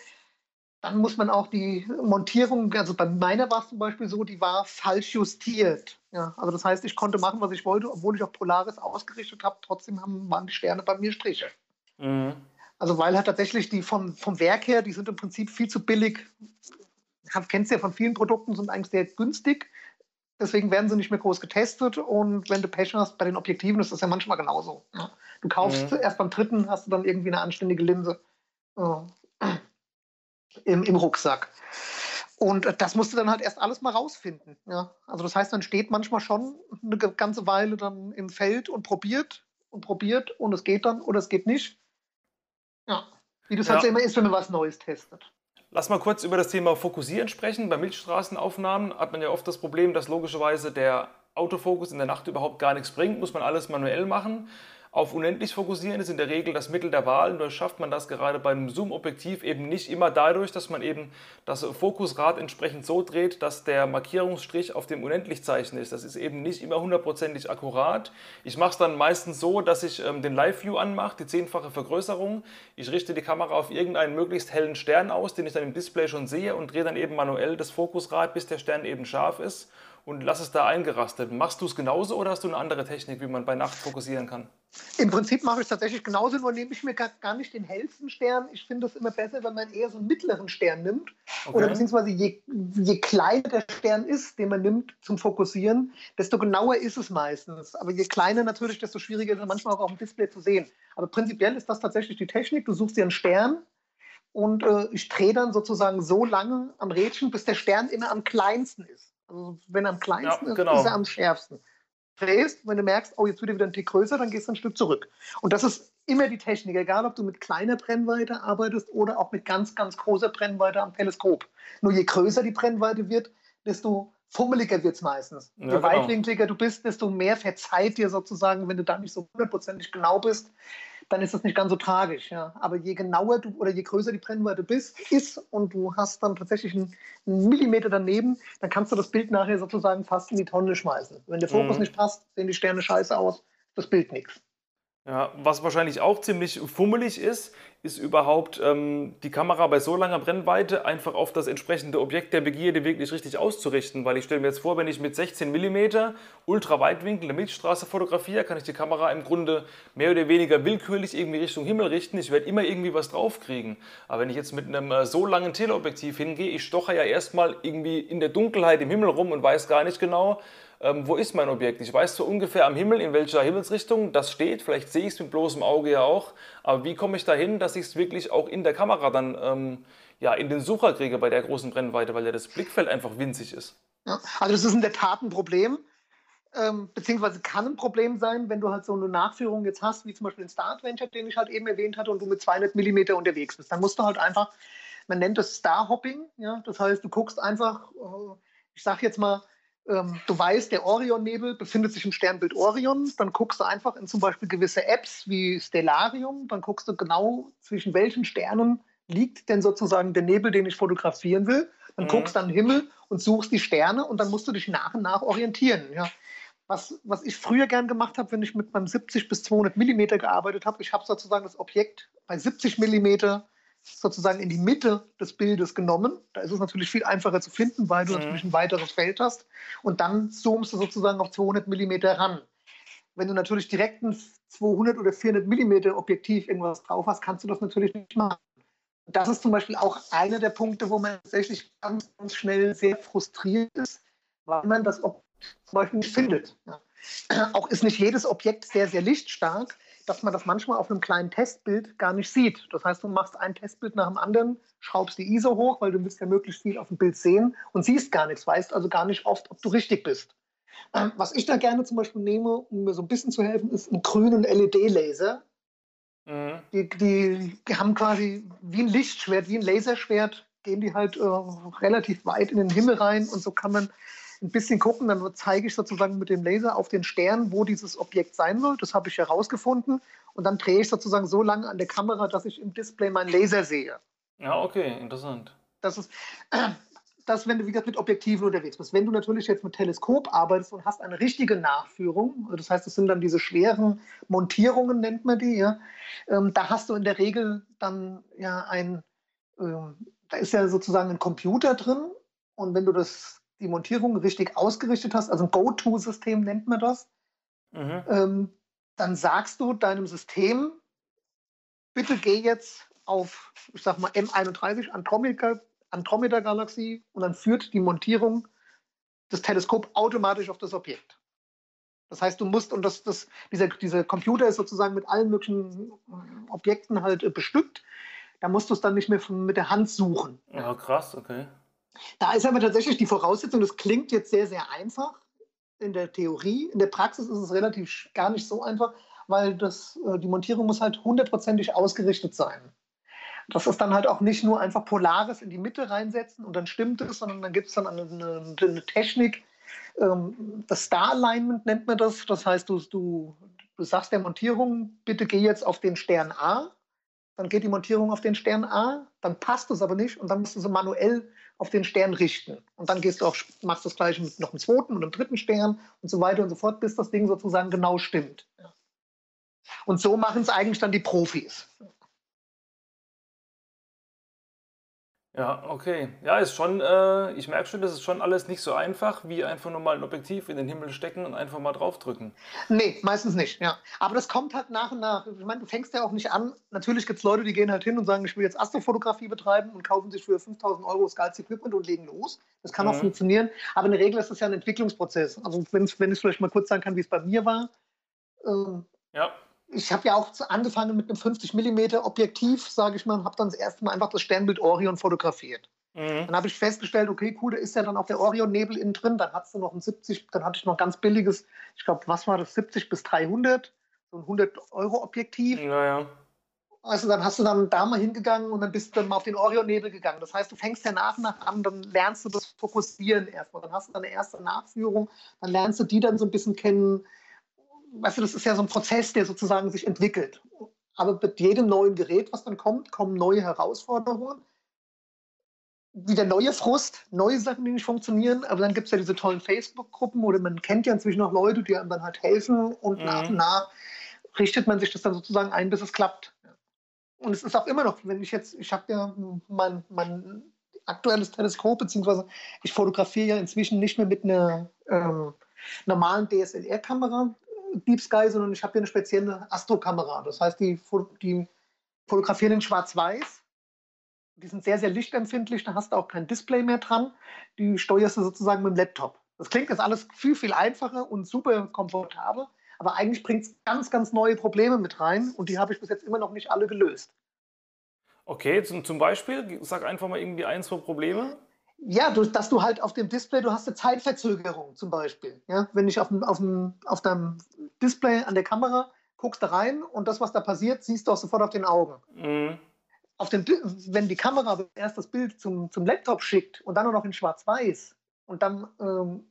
Speaker 2: dann muss man auch die Montierung, also bei meiner war es zum Beispiel so, die war falsch justiert. Ja, also das heißt, ich konnte machen, was ich wollte, obwohl ich auf Polaris ausgerichtet habe, trotzdem haben, waren die Sterne bei mir Striche. Mhm. Also weil halt tatsächlich die vom, vom Werk her, die sind im Prinzip viel zu billig. Kennst du ja von vielen Produkten, sind eigentlich sehr günstig. Deswegen werden sie nicht mehr groß getestet. Und wenn du Pech hast bei den Objektiven, ist das ja manchmal genauso. Ja. Du kaufst mhm. erst beim dritten, hast du dann irgendwie eine anständige Linse. Ja im, im Rucksack. Und das musst du dann halt erst alles mal rausfinden. Ja? Also das heißt, dann steht manchmal schon eine ganze Weile dann im Feld und probiert und probiert und es geht dann oder es geht nicht. Ja, wie das halt ja. halt immer ist, wenn man was Neues testet.
Speaker 1: Lass mal kurz über das Thema Fokussieren sprechen. Bei Milchstraßenaufnahmen hat man ja oft das Problem, dass logischerweise der Autofokus in der Nacht überhaupt gar nichts bringt, muss man alles manuell machen. Auf unendlich fokussieren ist in der Regel das Mittel der Wahl. Nur schafft man das gerade beim Zoom-Objektiv eben nicht immer dadurch, dass man eben das Fokusrad entsprechend so dreht, dass der Markierungsstrich auf dem Unendlichzeichen ist. Das ist eben nicht immer hundertprozentig akkurat. Ich mache es dann meistens so, dass ich ähm, den Live-View anmache, die zehnfache Vergrößerung. Ich richte die Kamera auf irgendeinen möglichst hellen Stern aus, den ich dann im Display schon sehe und drehe dann eben manuell das Fokusrad, bis der Stern eben scharf ist und lass es da eingerastet. Machst du es genauso oder hast du eine andere Technik, wie man bei Nacht fokussieren kann?
Speaker 2: Im Prinzip mache ich es tatsächlich genauso, nur nehme ich mir gar, gar nicht den hellsten Stern. Ich finde es immer besser, wenn man eher so einen mittleren Stern nimmt. Okay. Oder beziehungsweise je, je kleiner der Stern ist, den man nimmt zum Fokussieren, desto genauer ist es meistens. Aber je kleiner natürlich, desto schwieriger ist es manchmal auch auf dem Display zu sehen. Aber prinzipiell ist das tatsächlich die Technik. Du suchst dir einen Stern, und äh, ich drehe dann sozusagen so lange am Rädchen, bis der Stern immer am kleinsten ist. Also wenn er am kleinsten ja, genau. ist, ist er am schärfsten. Drehst, wenn du merkst, oh, jetzt wird er wieder ein Tick größer, dann gehst du ein Stück zurück. Und das ist immer die Technik, egal ob du mit kleiner Brennweite arbeitest oder auch mit ganz, ganz großer Brennweite am Teleskop. Nur je größer die Brennweite wird, desto fummeliger wird es meistens. Ja, je genau. weitwinkliger du bist, desto mehr verzeiht dir sozusagen, wenn du da nicht so hundertprozentig genau bist, dann ist das nicht ganz so tragisch. Ja. Aber je genauer du oder je größer die Brennweite bist, ist und du hast dann tatsächlich einen, einen, Millimeter daneben, dann kannst du das Bild nachher sozusagen fast in die Tonne schmeißen. Wenn der Fokus mhm. nicht passt, sehen die Sterne scheiße aus, das Bild nichts.
Speaker 1: Ja, was wahrscheinlich auch ziemlich fummelig ist, ist überhaupt ähm, die Kamera bei so langer Brennweite einfach auf das entsprechende Objekt der Begierde wirklich richtig auszurichten. Weil ich stelle mir jetzt vor, wenn ich mit 16 mm Ultraweitwinkel eine Milchstraße fotografiere, kann ich die Kamera im Grunde mehr oder weniger willkürlich irgendwie Richtung Himmel richten. Ich werde immer irgendwie was draufkriegen. Aber wenn ich jetzt mit einem äh, so langen Teleobjektiv hingehe, ich stoche ja erstmal irgendwie in der Dunkelheit im Himmel rum und weiß gar nicht genau, ähm, wo ist mein Objekt? Ich weiß so ungefähr am Himmel, in welcher Himmelsrichtung das steht. Vielleicht sehe ich es mit bloßem Auge ja auch. Aber wie komme ich dahin, dass ich es wirklich auch in der Kamera dann ähm, ja, in den Sucher kriege bei der großen Brennweite, weil ja das Blickfeld einfach winzig ist?
Speaker 2: Ja, also das ist in der Tat ein Problem. Ähm, beziehungsweise kann ein Problem sein, wenn du halt so eine Nachführung jetzt hast, wie zum Beispiel den Star Adventure, den ich halt eben erwähnt hatte, und du mit 200 mm unterwegs bist. Dann musst du halt einfach, man nennt das Star Hopping, ja, das heißt, du guckst einfach, äh, ich sag jetzt mal, ähm, du weißt, der Orionnebel befindet sich im Sternbild Orion, dann guckst du einfach in zum Beispiel gewisse Apps wie Stellarium, dann guckst du genau, zwischen welchen Sternen liegt denn sozusagen der Nebel, den ich fotografieren will. Dann mhm. guckst du an den Himmel und suchst die Sterne und dann musst du dich nach und nach orientieren. Ja. Was, was ich früher gern gemacht habe, wenn ich mit meinem 70 bis 200 Millimeter gearbeitet habe, ich habe sozusagen das Objekt bei 70 Millimeter sozusagen in die Mitte des Bildes genommen. Da ist es natürlich viel einfacher zu finden, weil du mhm. natürlich ein weiteres Feld hast. Und dann zoomst du sozusagen auf 200 mm ran. Wenn du natürlich direkt ein 200 oder 400 mm Objektiv irgendwas drauf hast, kannst du das natürlich nicht machen. Das ist zum Beispiel auch einer der Punkte, wo man tatsächlich ganz, ganz schnell sehr frustriert ist, weil man das Objekt zum Beispiel nicht findet. Ja. Auch ist nicht jedes Objekt sehr, sehr lichtstark dass man das manchmal auf einem kleinen Testbild gar nicht sieht. Das heißt, du machst ein Testbild nach dem anderen, schraubst die ISO hoch, weil du willst ja möglichst viel auf dem Bild sehen und siehst gar nichts, weißt also gar nicht oft, ob du richtig bist. Ähm, was ich da gerne zum Beispiel nehme, um mir so ein bisschen zu helfen, ist ein grünen LED-Laser. Mhm. Die, die, die, haben quasi wie ein Lichtschwert, wie ein Laserschwert, gehen die halt äh, relativ weit in den Himmel rein und so kann man ein bisschen gucken. Dann zeige ich sozusagen mit dem Laser auf den Stern, wo dieses Objekt sein soll. Das habe ich herausgefunden. Und dann drehe ich sozusagen so lange an der Kamera, dass ich im Display meinen Laser sehe.
Speaker 1: Ja, okay, interessant.
Speaker 2: Das ist, äh, das, wenn du wieder mit Objektiven unterwegs bist. Wenn du natürlich jetzt mit Teleskop arbeitest und hast eine richtige Nachführung, das heißt, es sind dann diese schweren Montierungen, nennt man die, ja, ähm, da hast du in der Regel dann ja ein, ähm, da ist ja sozusagen ein Computer drin und wenn du das, die Montierung richtig ausgerichtet hast, also ein Go-To-System nennt man das, mhm. ähm, dann sagst du deinem System, bitte geh jetzt auf, ich sag mal, M31 Andromeda Andromeda-Galaxie und dann führt die Montierung des Teleskops automatisch auf das Objekt. Das heißt, du musst, und das, das, dieser, dieser Computer ist sozusagen mit allen möglichen Objekten halt äh, bestückt, da musst du es dann nicht mehr mit der Hand suchen.
Speaker 1: Ja, krass, okay.
Speaker 2: Da ist aber tatsächlich die Voraussetzung, das klingt jetzt sehr, sehr einfach in der Theorie. In der Praxis ist es relativ gar nicht so einfach, weil das, äh, die Montierung muss halt hundertprozentig ausgerichtet sein. Das ist dann halt auch nicht nur einfach Polaris in die Mitte reinsetzen und dann stimmt es, sondern dann gibt es dann eine, eine, Technik, ähm, das Star Alignment nennt man das. Das heißt, du, du, du sagst der Montierung, bitte geh jetzt auf den Stern A. Dann geht die Montierung auf den Stern A, dann passt es aber nicht und dann musst du sie manuell auf den Stern richten. Und dann gehst du auch, machst das gleiche mit noch einem zweiten und einem dritten Stern und so weiter und so fort, bis das Ding sozusagen genau stimmt. Und so machen es eigentlich dann die Profis.
Speaker 1: Ja, okay. Ja, ist schon, äh, ich merke schon, das ist schon alles nicht so einfach, wie einfach nur mal ein Objektiv in den Himmel stecken und einfach mal draufdrücken.
Speaker 2: Nee, meistens nicht, ja. Aber das kommt halt nach und nach. Ich meine, du fängst ja auch nicht an. Natürlich gibt es Leute, die gehen halt hin und sagen, ich will jetzt Astrofotografie betreiben und kaufen sich für 5000 Euro das geilste Equipment und legen los. Das kann mhm. auch funktionieren. Aber in der Regel ist das ja ein Entwicklungsprozess. Also, wenn, wenn ich vielleicht mal kurz sagen kann, wie es bei mir war. Ähm, ja ich habe ja auch angefangen mit einem 50 mm Objektiv, sage ich mal, und habe dann das erste Mal einfach das Sternbild Orion fotografiert. Mhm. Dann habe ich festgestellt, okay, cool, da ist ja dann auch der Orion-Nebel innen drin. Dann hast du noch ein 70, dann hatte ich noch ein ganz billiges, ich glaube, was war das, 70 bis 300, so ein 100-Euro-Objektiv.
Speaker 1: Ja, ja.
Speaker 2: Also dann hast du dann da mal hingegangen und dann bist du dann mal auf den Orion-Nebel gegangen. Das heißt, du fängst ja nach und nach an, dann lernst du das Fokussieren erstmal. Dann hast du deine erste Nachführung, dann lernst du die dann so ein bisschen kennen weißt du, das ist ja so ein Prozess, der sozusagen sich entwickelt. Aber mit jedem neuen Gerät, was dann kommt, kommen neue Herausforderungen. Wieder neue Frust, neue Sachen, die nicht funktionieren. Aber dann gibt es ja diese tollen Facebook-Gruppen oder man kennt ja inzwischen auch Leute, die einem dann halt helfen und mhm. nach und nach richtet man sich das dann sozusagen ein, bis es klappt. Und es ist auch immer noch, wenn ich jetzt, ich habe ja mein, mein aktuelles Teleskop, beziehungsweise ich fotografiere ja inzwischen nicht mehr mit einer ähm, normalen DSLR-Kamera, Deep Sky, sondern ich habe hier eine spezielle Astrokamera. Das heißt, die, die fotografieren in Schwarz-Weiß. Die sind sehr, sehr lichtempfindlich, da hast du auch kein Display mehr dran. Die steuerst du sozusagen mit dem Laptop. Das klingt jetzt alles viel, viel einfacher und super komfortabel, aber eigentlich bringt es ganz, ganz neue Probleme mit rein und die habe ich bis jetzt immer noch nicht alle gelöst.
Speaker 1: Okay, zum, zum Beispiel, sag einfach mal irgendwie ein, zwei Probleme.
Speaker 2: Ja, du, dass du halt auf dem Display, du hast eine Zeitverzögerung zum Beispiel. Ja? Wenn ich auf, dem, auf, dem, auf deinem Display an der Kamera guckst da rein und das, was da passiert, siehst du auch sofort auf den Augen. Mhm. Auf dem, wenn die Kamera erst das Bild zum, zum Laptop schickt und dann nur noch in Schwarz-Weiß und dann ähm,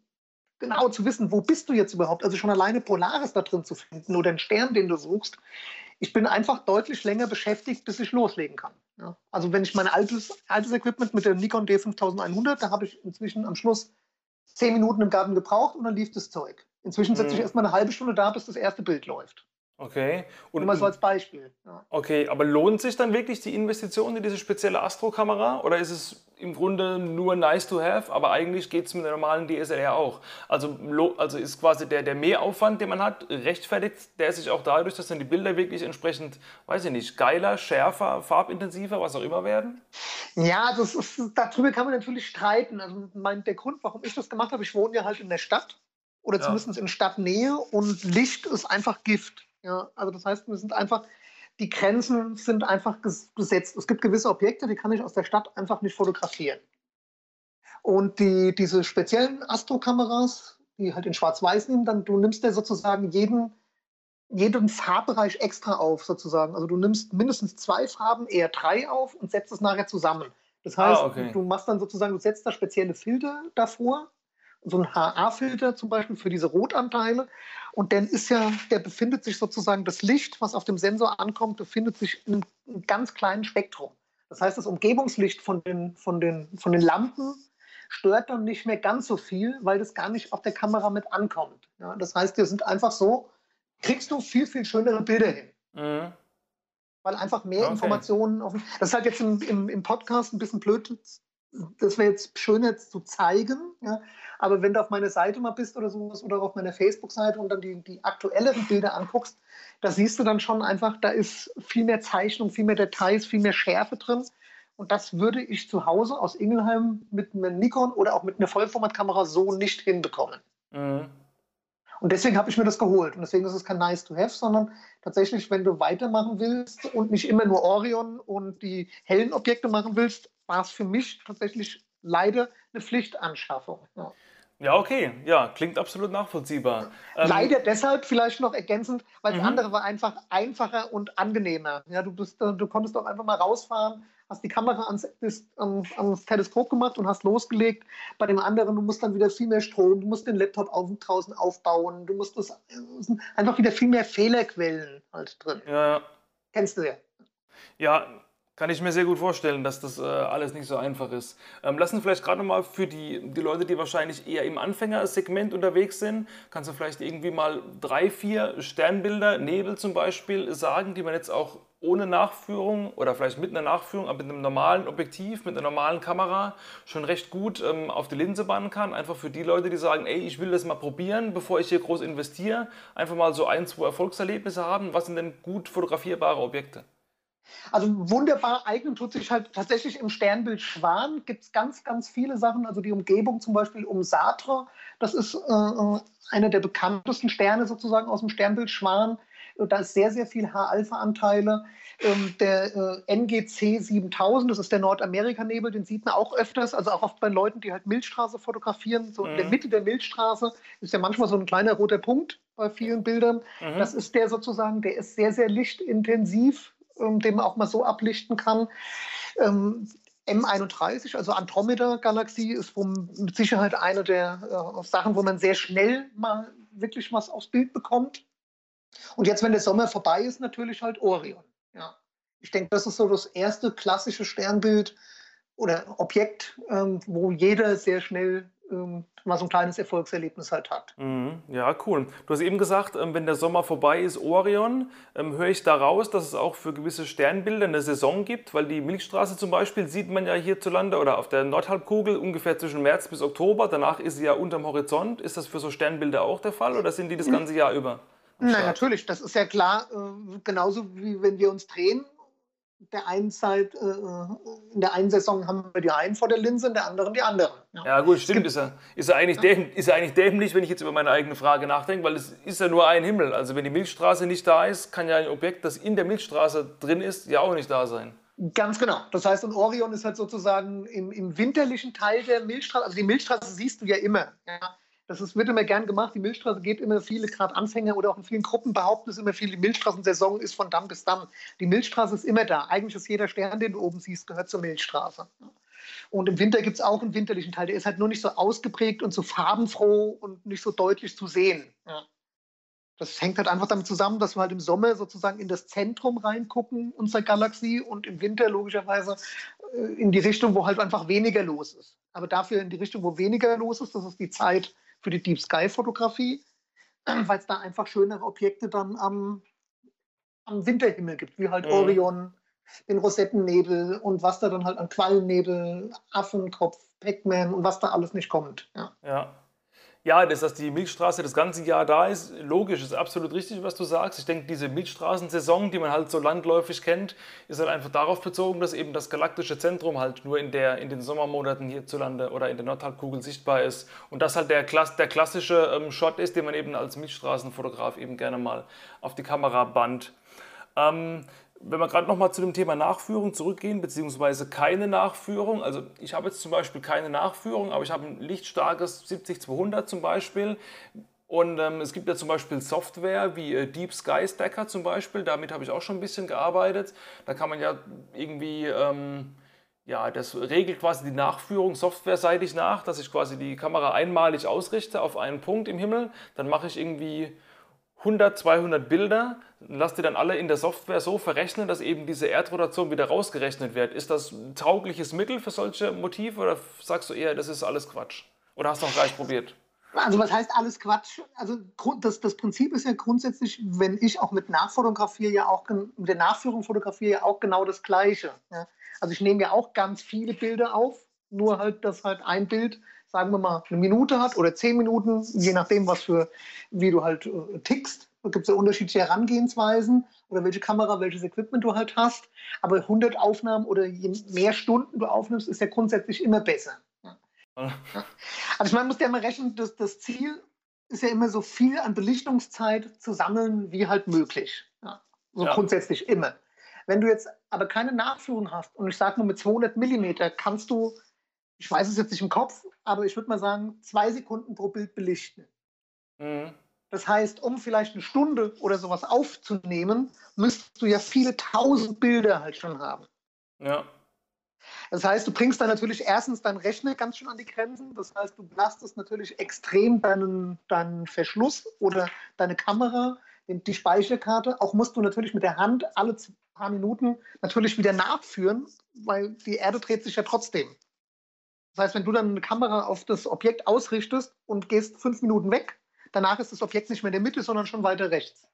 Speaker 2: genau zu wissen, wo bist du jetzt überhaupt, also schon alleine Polaris da drin zu finden oder einen Stern, den du suchst, ich bin einfach deutlich länger beschäftigt, bis ich loslegen kann. Ja. Also wenn ich mein altes, altes Equipment mit der Nikon D5100, da habe ich inzwischen am Schluss zehn Minuten im Garten gebraucht und dann lief das Zeug. Inzwischen setze ich mhm. erstmal eine halbe Stunde da, bis das erste Bild läuft.
Speaker 1: Okay.
Speaker 2: Und Nur mal so als Beispiel.
Speaker 1: Ja. Okay, aber lohnt sich dann wirklich die Investition in diese spezielle Astro-Kamera oder ist es im Grunde nur nice to have, aber eigentlich geht es mit der normalen DSLR auch? Also, also ist quasi der, der Mehraufwand, den man hat, rechtfertigt der sich auch dadurch, dass dann die Bilder wirklich entsprechend, weiß ich nicht, geiler, schärfer, farbintensiver, was auch immer werden?
Speaker 2: Ja, das ist, darüber kann man natürlich streiten. Also mein, der Grund, warum ich das gemacht habe, ich wohne ja halt in der Stadt oder ja. zumindest in Stadtnähe und Licht ist einfach Gift. Ja, also das heißt, wir sind einfach, die Grenzen sind einfach gesetzt. Es gibt gewisse Objekte, die kann ich aus der Stadt einfach nicht fotografieren. Und die, diese speziellen Astrokameras, die halt in Schwarz-Weiß nehmen, dann du nimmst dir sozusagen jeden, jeden Farbbereich extra auf, sozusagen. Also du nimmst mindestens zwei Farben, eher drei auf und setzt es nachher zusammen. Das ah, heißt, ah, okay. du machst dann sozusagen, du setzt da spezielle Filter davor, so ein HA-Filter zum Beispiel für diese Rotanteile. Und dann ist ja, der befindet sich sozusagen, das Licht, was auf dem Sensor ankommt, befindet sich in einem ganz kleinen Spektrum. Das heißt, das Umgebungslicht von den, von den, von den Lampen stört dann nicht mehr ganz so viel, weil das gar nicht auf der Kamera mit ankommt. Ja, das heißt, wir sind einfach so, kriegst du viel, viel schönere Bilder hin. Mhm. Weil einfach mehr okay. Informationen auf. Das ist halt jetzt im, im, im Podcast ein bisschen blöd das wäre jetzt schön jetzt zu zeigen, ja. aber wenn du auf meiner Seite mal bist oder sowas oder auf meiner Facebook-Seite und dann die, die aktuelleren Bilder anguckst, da siehst du dann schon einfach, da ist viel mehr Zeichnung, viel mehr Details, viel mehr Schärfe drin. Und das würde ich zu Hause aus Ingelheim mit einem Nikon oder auch mit einer Vollformatkamera so nicht hinbekommen. Mhm. Und deswegen habe ich mir das geholt. Und deswegen ist es kein Nice to Have, sondern tatsächlich, wenn du weitermachen willst und nicht immer nur Orion und die hellen Objekte machen willst, war es für mich tatsächlich leider eine Pflichtanschaffung. Ja.
Speaker 1: Ja, okay. Ja, klingt absolut nachvollziehbar.
Speaker 2: Ähm, Leider deshalb vielleicht noch ergänzend, weil das mhm. andere war einfach einfacher und angenehmer. Ja, du, bist, du konntest doch einfach mal rausfahren, hast die Kamera ans, ans, ans, Teleskop gemacht und hast losgelegt. Bei dem anderen, du musst dann wieder viel mehr Strom, du musst den Laptop auf, draußen aufbauen, du musst das, einfach wieder viel mehr Fehlerquellen halt drin. Ja. Kennst du ja.
Speaker 1: Ja, kann ich mir sehr gut vorstellen, dass das äh, alles nicht so einfach ist. Ähm, lassen Sie vielleicht gerade nochmal für die, die Leute, die wahrscheinlich eher im Anfängersegment unterwegs sind, kannst du vielleicht irgendwie mal drei, vier Sternbilder, Nebel zum Beispiel, sagen, die man jetzt auch ohne Nachführung oder vielleicht mit einer Nachführung, aber mit einem normalen Objektiv, mit einer normalen Kamera schon recht gut ähm, auf die Linse bannen kann. Einfach für die Leute, die sagen, ey, ich will das mal probieren, bevor ich hier groß investiere. Einfach mal so ein, zwei Erfolgserlebnisse haben. Was sind denn gut fotografierbare Objekte?
Speaker 2: Also wunderbar eignen tut sich halt tatsächlich im Sternbild Schwan gibt es ganz, ganz viele Sachen. Also die Umgebung zum Beispiel um Satra, das ist äh, äh einer der bekanntesten Sterne sozusagen aus dem Sternbild Schwan. Da ist sehr, sehr viel H-Alpha-Anteile. Ähm, der äh, NGC 7000, das ist der Nordamerika-Nebel, den sieht man auch öfters, also auch oft bei Leuten, die halt Milchstraße fotografieren. So mhm. in der mhm. Mitte der Milchstraße ist ja manchmal so ein kleiner roter Punkt bei vielen Bildern. Mhm. Das ist der sozusagen, der ist sehr, sehr lichtintensiv ähm, den man auch mal so ablichten kann. Ähm, M31, also Andromeda-Galaxie, ist mit Sicherheit eine der äh, Sachen, wo man sehr schnell mal wirklich was aufs Bild bekommt. Und jetzt, wenn der Sommer vorbei ist, natürlich halt Orion. Ja. Ich denke, das ist so das erste klassische Sternbild oder Objekt, ähm, wo jeder sehr schnell mal so ein kleines Erfolgserlebnis halt hat.
Speaker 1: Mhm. Ja, cool. Du hast eben gesagt, ähm, wenn der Sommer vorbei ist, Orion, ähm, höre ich daraus, dass es auch für gewisse Sternbilder eine Saison gibt, weil die Milchstraße zum Beispiel sieht man ja hierzulande oder auf der Nordhalbkugel ungefähr zwischen März bis Oktober. Danach ist sie ja unterm Horizont. Ist das für so Sternbilder auch der Fall oder sind die das ganze Jahr über?
Speaker 2: Nein, natürlich. Das ist ja klar, äh, genauso wie wenn wir uns drehen der einen Zeit, äh, äh, in der einen Saison haben wir die einen vor der Linse, in der anderen die anderen.
Speaker 1: Ja, ja gut, stimmt. Ist ja, ist, ja eigentlich ja. Dämlich, ist ja eigentlich dämlich, wenn ich jetzt über meine eigene Frage nachdenke, weil es ist ja nur ein Himmel. Also wenn die Milchstraße nicht da ist, kann ja ein Objekt, das in der Milchstraße drin ist, ja auch nicht da sein.
Speaker 2: Ganz genau. Das heißt, und Orion ist halt sozusagen im, im winterlichen Teil der Milchstraße. Also die Milchstraße siehst du ja immer. Ja. Das ist, wird immer gern gemacht. Die Milchstraße geht immer viele, gerade Anfänger oder auch in vielen Gruppen behaupten es immer viel, die Milchstraßensaison ist von Damm bis Damm. Die Milchstraße ist immer da. Eigentlich ist jeder Stern, den du oben siehst, gehört zur Milchstraße. Und im Winter gibt es auch einen winterlichen Teil. Der ist halt nur nicht so ausgeprägt und so farbenfroh und nicht so deutlich zu sehen. Ja. Das hängt halt einfach damit zusammen, dass wir halt im Sommer sozusagen in das Zentrum reingucken unserer Galaxie und im Winter logischerweise äh, in die Richtung, wo halt einfach weniger los ist. Aber dafür in die Richtung, wo weniger los ist, das ist die Zeit für die Deep Sky Fotografie, weil es da einfach schönere Objekte dann am, am Winterhimmel gibt, wie halt mhm. Orion, den Rosettennebel und was da dann halt an Quallennebel, Affenkopf, Pac-Man und was da alles nicht kommt. Ja.
Speaker 1: ja. Ja, dass, dass die Milchstraße das ganze Jahr da ist, logisch, ist absolut richtig, was du sagst. Ich denke, diese Milchstraßensaison, die man halt so landläufig kennt, ist halt einfach darauf bezogen, dass eben das galaktische Zentrum halt nur in, der, in den Sommermonaten hierzulande oder in der Nordhalbkugel sichtbar ist. Und das halt der, der klassische ähm, Shot ist, den man eben als Milchstraßenfotograf eben gerne mal auf die Kamera bannt. Ähm, wenn wir gerade nochmal zu dem Thema Nachführung zurückgehen, beziehungsweise keine Nachführung, also ich habe jetzt zum Beispiel keine Nachführung, aber ich habe ein lichtstarkes 70-200 zum Beispiel. Und ähm, es gibt ja zum Beispiel Software wie äh, Deep Sky Stacker zum Beispiel, damit habe ich auch schon ein bisschen gearbeitet. Da kann man ja irgendwie, ähm, ja, das regelt quasi die Nachführung softwareseitig nach, dass ich quasi die Kamera einmalig ausrichte auf einen Punkt im Himmel. Dann mache ich irgendwie 100, 200 Bilder, lass die dann alle in der Software so verrechnen, dass eben diese Erdrotation wieder rausgerechnet wird. Ist das ein taugliches Mittel für solche Motive oder sagst du eher, das ist alles Quatsch? Oder hast du noch gleich probiert?
Speaker 2: Also was heißt alles Quatsch? Also das, das Prinzip ist ja grundsätzlich, wenn ich auch mit Nachfotografiere ja auch mit der Nachführung fotografiere ja auch genau das Gleiche. Ja? Also ich nehme ja auch ganz viele Bilder auf, nur halt, dass halt ein Bild sagen wir mal, eine Minute hat oder zehn Minuten, je nachdem, was für, wie du halt äh, tickst. Da gibt es ja unterschiedliche Herangehensweisen oder welche Kamera, welches Equipment du halt hast. Aber 100 Aufnahmen oder je mehr Stunden du aufnimmst, ist ja grundsätzlich immer besser. Ja. Ja. Also ich meine, muss ja immer rechnen, dass das Ziel ist ja immer so viel an Belichtungszeit zu sammeln wie halt möglich. Ja. So grundsätzlich immer. Wenn du jetzt aber keine Nachführung hast und ich sage nur mit 200 Millimeter kannst du ich weiß es jetzt nicht im Kopf, aber ich würde mal sagen, zwei Sekunden pro Bild belichten. Mhm. Das heißt, um vielleicht eine Stunde oder sowas aufzunehmen, müsstest du ja viele tausend Bilder halt schon haben.
Speaker 1: Ja.
Speaker 2: Das heißt, du bringst dann natürlich erstens deinen Rechner ganz schön an die Grenzen. Das heißt, du belastest natürlich extrem deinen, deinen Verschluss oder deine Kamera, die Speicherkarte. Auch musst du natürlich mit der Hand alle paar Minuten natürlich wieder nachführen, weil die Erde dreht sich ja trotzdem. Das heißt, wenn du dann eine Kamera auf das Objekt ausrichtest und gehst fünf Minuten weg, danach ist das Objekt nicht mehr in der Mitte, sondern schon weiter rechts.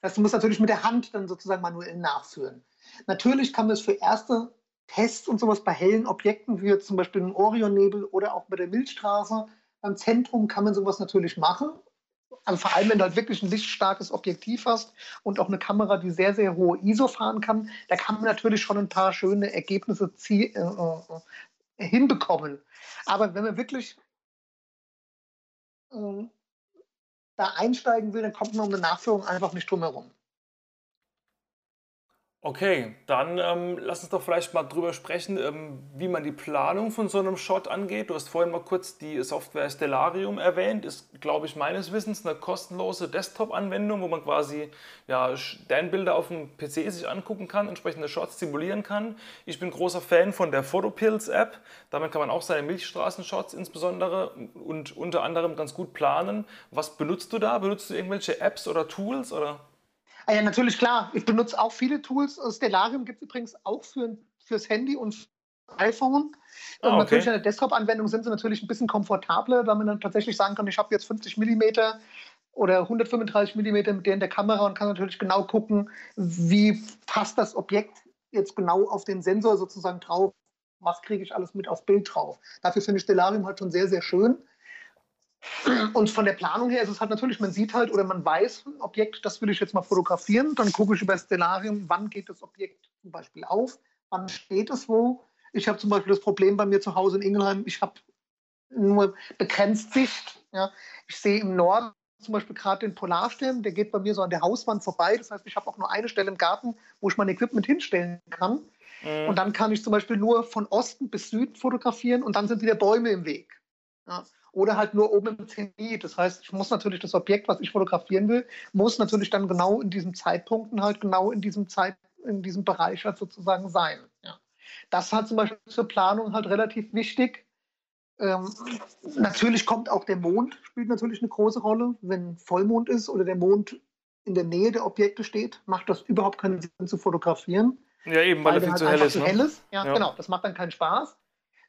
Speaker 2: Das heißt, du musst natürlich mit der Hand dann sozusagen manuell nachführen. Natürlich kann man es für erste Tests und sowas bei hellen Objekten, wie zum Beispiel im Orionnebel oder auch bei der Milchstraße, beim Zentrum kann man sowas natürlich machen. Also vor allem, wenn du halt wirklich ein lichtstarkes Objektiv hast und auch eine Kamera, die sehr, sehr hohe ISO fahren kann, da kann man natürlich schon ein paar schöne Ergebnisse äh, äh, hinbekommen. Aber wenn man wirklich äh, da einsteigen will, dann kommt man um eine Nachführung einfach nicht drum herum.
Speaker 1: Okay, dann ähm, lass uns doch vielleicht mal drüber sprechen, ähm, wie man die Planung von so einem Shot angeht. Du hast vorhin mal kurz die Software Stellarium erwähnt. Ist, glaube ich, meines Wissens eine kostenlose Desktop-Anwendung, wo man quasi ja, Sternbilder auf dem PC sich angucken kann, entsprechende Shots simulieren kann. Ich bin großer Fan von der Photopills-App. Damit kann man auch seine Milchstraßen-Shots insbesondere und unter anderem ganz gut planen. Was benutzt du da? Benutzt du irgendwelche Apps oder Tools? Oder?
Speaker 2: Ah ja, natürlich, klar. Ich benutze auch viele Tools. Stellarium gibt es übrigens auch für, fürs Handy und iPhone. Ah, okay. Natürlich in der Desktop-Anwendung sind sie natürlich ein bisschen komfortabler, weil man dann tatsächlich sagen kann, ich habe jetzt 50 mm oder 135 mm mit der in der Kamera und kann natürlich genau gucken, wie passt das Objekt jetzt genau auf den Sensor sozusagen drauf, was kriege ich alles mit aufs Bild drauf. Dafür finde ich Stellarium halt schon sehr, sehr schön. Und von der Planung her ist es halt natürlich, man sieht halt oder man weiß, ein Objekt, das will ich jetzt mal fotografieren. Dann gucke ich über Stellarium, wann geht das Objekt zum Beispiel auf, wann steht es wo. Ich habe zum Beispiel das Problem bei mir zu Hause in Ingelheim, ich habe nur begrenzt Sicht. Ja. Ich sehe im Norden zum Beispiel gerade den Polarstern, der geht bei mir so an der Hauswand vorbei. Das heißt, ich habe auch nur eine Stelle im Garten, wo ich mein Equipment hinstellen kann. Mhm. Und dann kann ich zum Beispiel nur von Osten bis Süden fotografieren und dann sind wieder Bäume im Weg. Ja oder halt nur oben im Zenit. Das heißt, ich muss natürlich das Objekt, was ich fotografieren will, muss natürlich dann genau in diesen Zeitpunkten halt genau in diesem Zeit, in diesem Bereich halt sozusagen sein. Ja. Das hat zum Beispiel zur Planung halt relativ wichtig. Ähm, natürlich kommt auch der Mond, spielt natürlich eine große Rolle. Wenn Vollmond ist oder der Mond in der Nähe der Objekte steht, macht das überhaupt keinen Sinn zu fotografieren.
Speaker 1: Ja, eben, weil, weil er viel halt zu hell ist. Ne?
Speaker 2: hell ist. Ja, ja, genau, das macht dann keinen Spaß.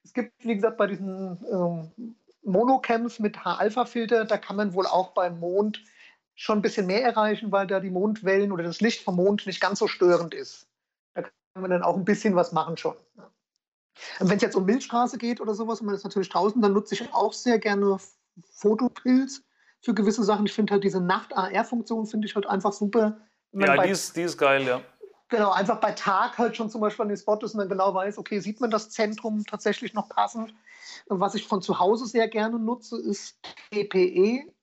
Speaker 2: Es gibt, wie gesagt, bei diesen ähm, Monocams mit H-Alpha-Filter, da kann man wohl auch beim Mond schon ein bisschen mehr erreichen, weil da die Mondwellen oder das Licht vom Mond nicht ganz so störend ist. Da kann man dann auch ein bisschen was machen schon. Wenn es jetzt um Milchstraße geht oder sowas und man ist natürlich draußen, dann nutze ich auch sehr gerne Fotopilz für gewisse Sachen. Ich finde halt diese Nacht-AR-Funktion finde ich halt einfach super.
Speaker 1: Ja, die ist, die ist geil, ja.
Speaker 2: Genau, einfach bei Tag halt schon zum Beispiel an den Spot ist und dann genau weiß, okay, sieht man das Zentrum tatsächlich noch passend. Was ich von zu Hause sehr gerne nutze, ist TPE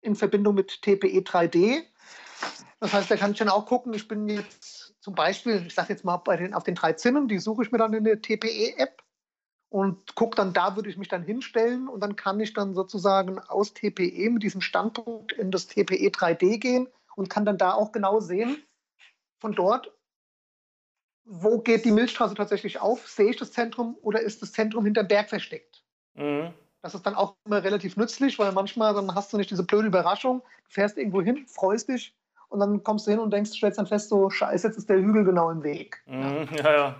Speaker 2: in Verbindung mit TPE 3D. Das heißt, da kann ich dann auch gucken, ich bin jetzt zum Beispiel, ich sage jetzt mal bei den, auf den drei Zinnen, die suche ich mir dann in der TPE-App und gucke dann, da würde ich mich dann hinstellen und dann kann ich dann sozusagen aus TPE mit diesem Standpunkt in das TPE 3D gehen und kann dann da auch genau sehen, von dort, wo geht die Milchstraße tatsächlich auf? Sehe ich das Zentrum oder ist das Zentrum hinter Berg versteckt? Mhm. Das ist dann auch immer relativ nützlich, weil manchmal dann hast du nicht diese blöde Überraschung, du fährst irgendwo hin, freust dich und dann kommst du hin und denkst, stellst dann fest, so scheiße, jetzt ist der Hügel genau im Weg.
Speaker 1: Mhm, ja, ja.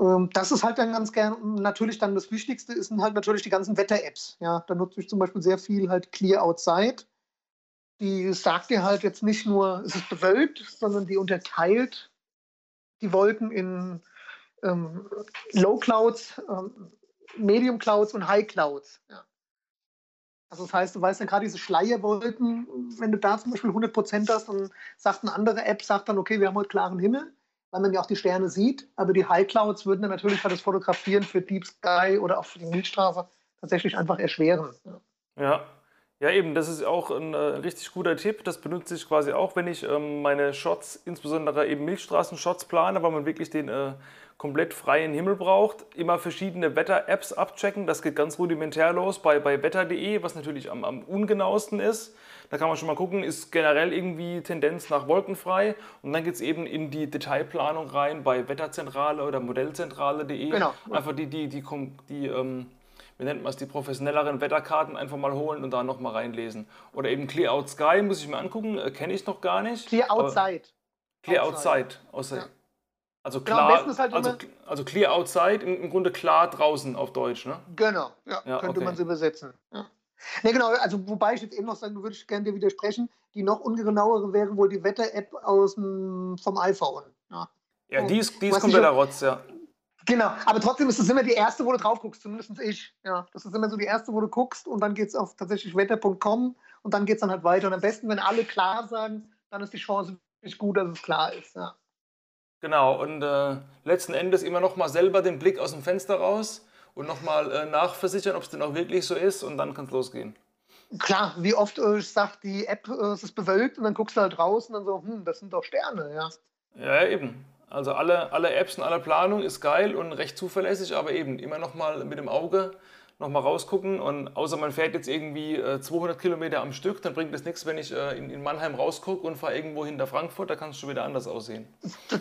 Speaker 2: Ähm, das ist halt dann ganz gern, natürlich dann das Wichtigste sind halt natürlich die ganzen Wetter-Apps. Ja, da nutze ich zum Beispiel sehr viel halt Clear Outside. Die sagt dir halt jetzt nicht nur, es ist bewölkt, sondern die unterteilt die Wolken in ähm, Low Clouds, ähm, Medium Clouds und High Clouds. Ja. Also das heißt, du weißt ja gerade diese Schleierwolken, wenn du da zum Beispiel 100 Prozent hast, dann sagt eine andere App, sagt dann, okay, wir haben heute klaren Himmel weil man ja auch die Sterne sieht. Aber die High Clouds würden dann natürlich halt das Fotografieren für Deep Sky oder auch für die Milchstraße tatsächlich einfach erschweren.
Speaker 1: Ja. Eben, das ist auch ein äh, richtig guter Tipp. Das benutze ich quasi auch, wenn ich ähm, meine Shots, insbesondere eben Milchstraßen-Shots plane, weil man wirklich den äh, komplett freien Himmel braucht. Immer verschiedene Wetter-Apps abchecken. Das geht ganz rudimentär los bei, bei wetter.de, was natürlich am, am ungenauesten ist. Da kann man schon mal gucken, ist generell irgendwie Tendenz nach wolkenfrei. Und dann geht es eben in die Detailplanung rein bei Wetterzentrale oder Modellzentrale.de. Genau. Einfach die, die, die, die, die ähm, wie nennt man es, die professionelleren Wetterkarten einfach mal holen und da nochmal reinlesen. Oder eben Clear Out Sky, muss ich mir angucken, äh, kenne ich noch gar nicht.
Speaker 2: Clear Outside.
Speaker 1: Clear Outside. outside. Ja. Also genau, klar, genau, halt also, also clear outside, im, im, Grunde klar draußen auf Deutsch, ne?
Speaker 2: Genau, ja, ja könnte okay. man es übersetzen. Ja. Ne, genau, also wobei ich jetzt eben noch sagen, du würdest gerne dir widersprechen, die noch ungenauere wäre wohl die Wetter-App vom iPhone.
Speaker 1: Ja, ja die ist, die ist kompletter Rotz, ja.
Speaker 2: Genau, aber trotzdem ist das immer die erste, wo du drauf guckst, zumindest ich. Ja, das ist immer so die erste, wo du guckst und dann geht es auf tatsächlich wetter.com und dann geht es dann halt weiter. Und am besten, wenn alle klar sagen, dann ist die Chance wirklich gut, dass es klar ist. Ja.
Speaker 1: Genau, und äh, letzten Endes immer noch mal selber den Blick aus dem Fenster raus und nochmal äh, nachversichern, ob es denn auch wirklich so ist und dann kann es losgehen.
Speaker 2: Klar, wie oft äh, sagt die App, äh, es ist bewölkt und dann guckst du halt raus und dann so, hm, das sind doch Sterne, ja.
Speaker 1: Ja, eben. Also alle, alle Apps und alle Planung ist geil und recht zuverlässig, aber eben immer nochmal mit dem Auge nochmal rausgucken. Und außer man fährt jetzt irgendwie äh, 200 Kilometer am Stück, dann bringt es nichts, wenn ich äh, in, Mannheim rausgucke und fahre irgendwo hinter Frankfurt, da kann es schon wieder anders aussehen.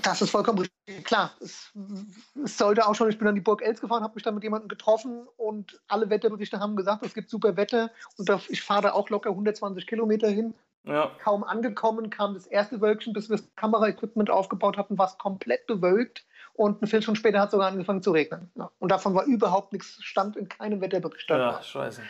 Speaker 2: Das ist vollkommen richtig. Klar, es, es, sollte auch schon, ich bin an die Burg Els gefahren, habe mich da mit jemandem getroffen und alle Wetterberichte haben gesagt, es gibt super Wetter und ich fahre da auch locker 120 Kilometer hin. Ja. Kaum angekommen kam das erste Wölkchen, bis wir das Kameraequipment aufgebaut hatten, war es komplett bewölkt und eine Viertelstunde später hat es sogar angefangen zu regnen. Ja. Und davon war überhaupt nichts, stand in keinem Wetterbericht.
Speaker 1: Ja, scheiße.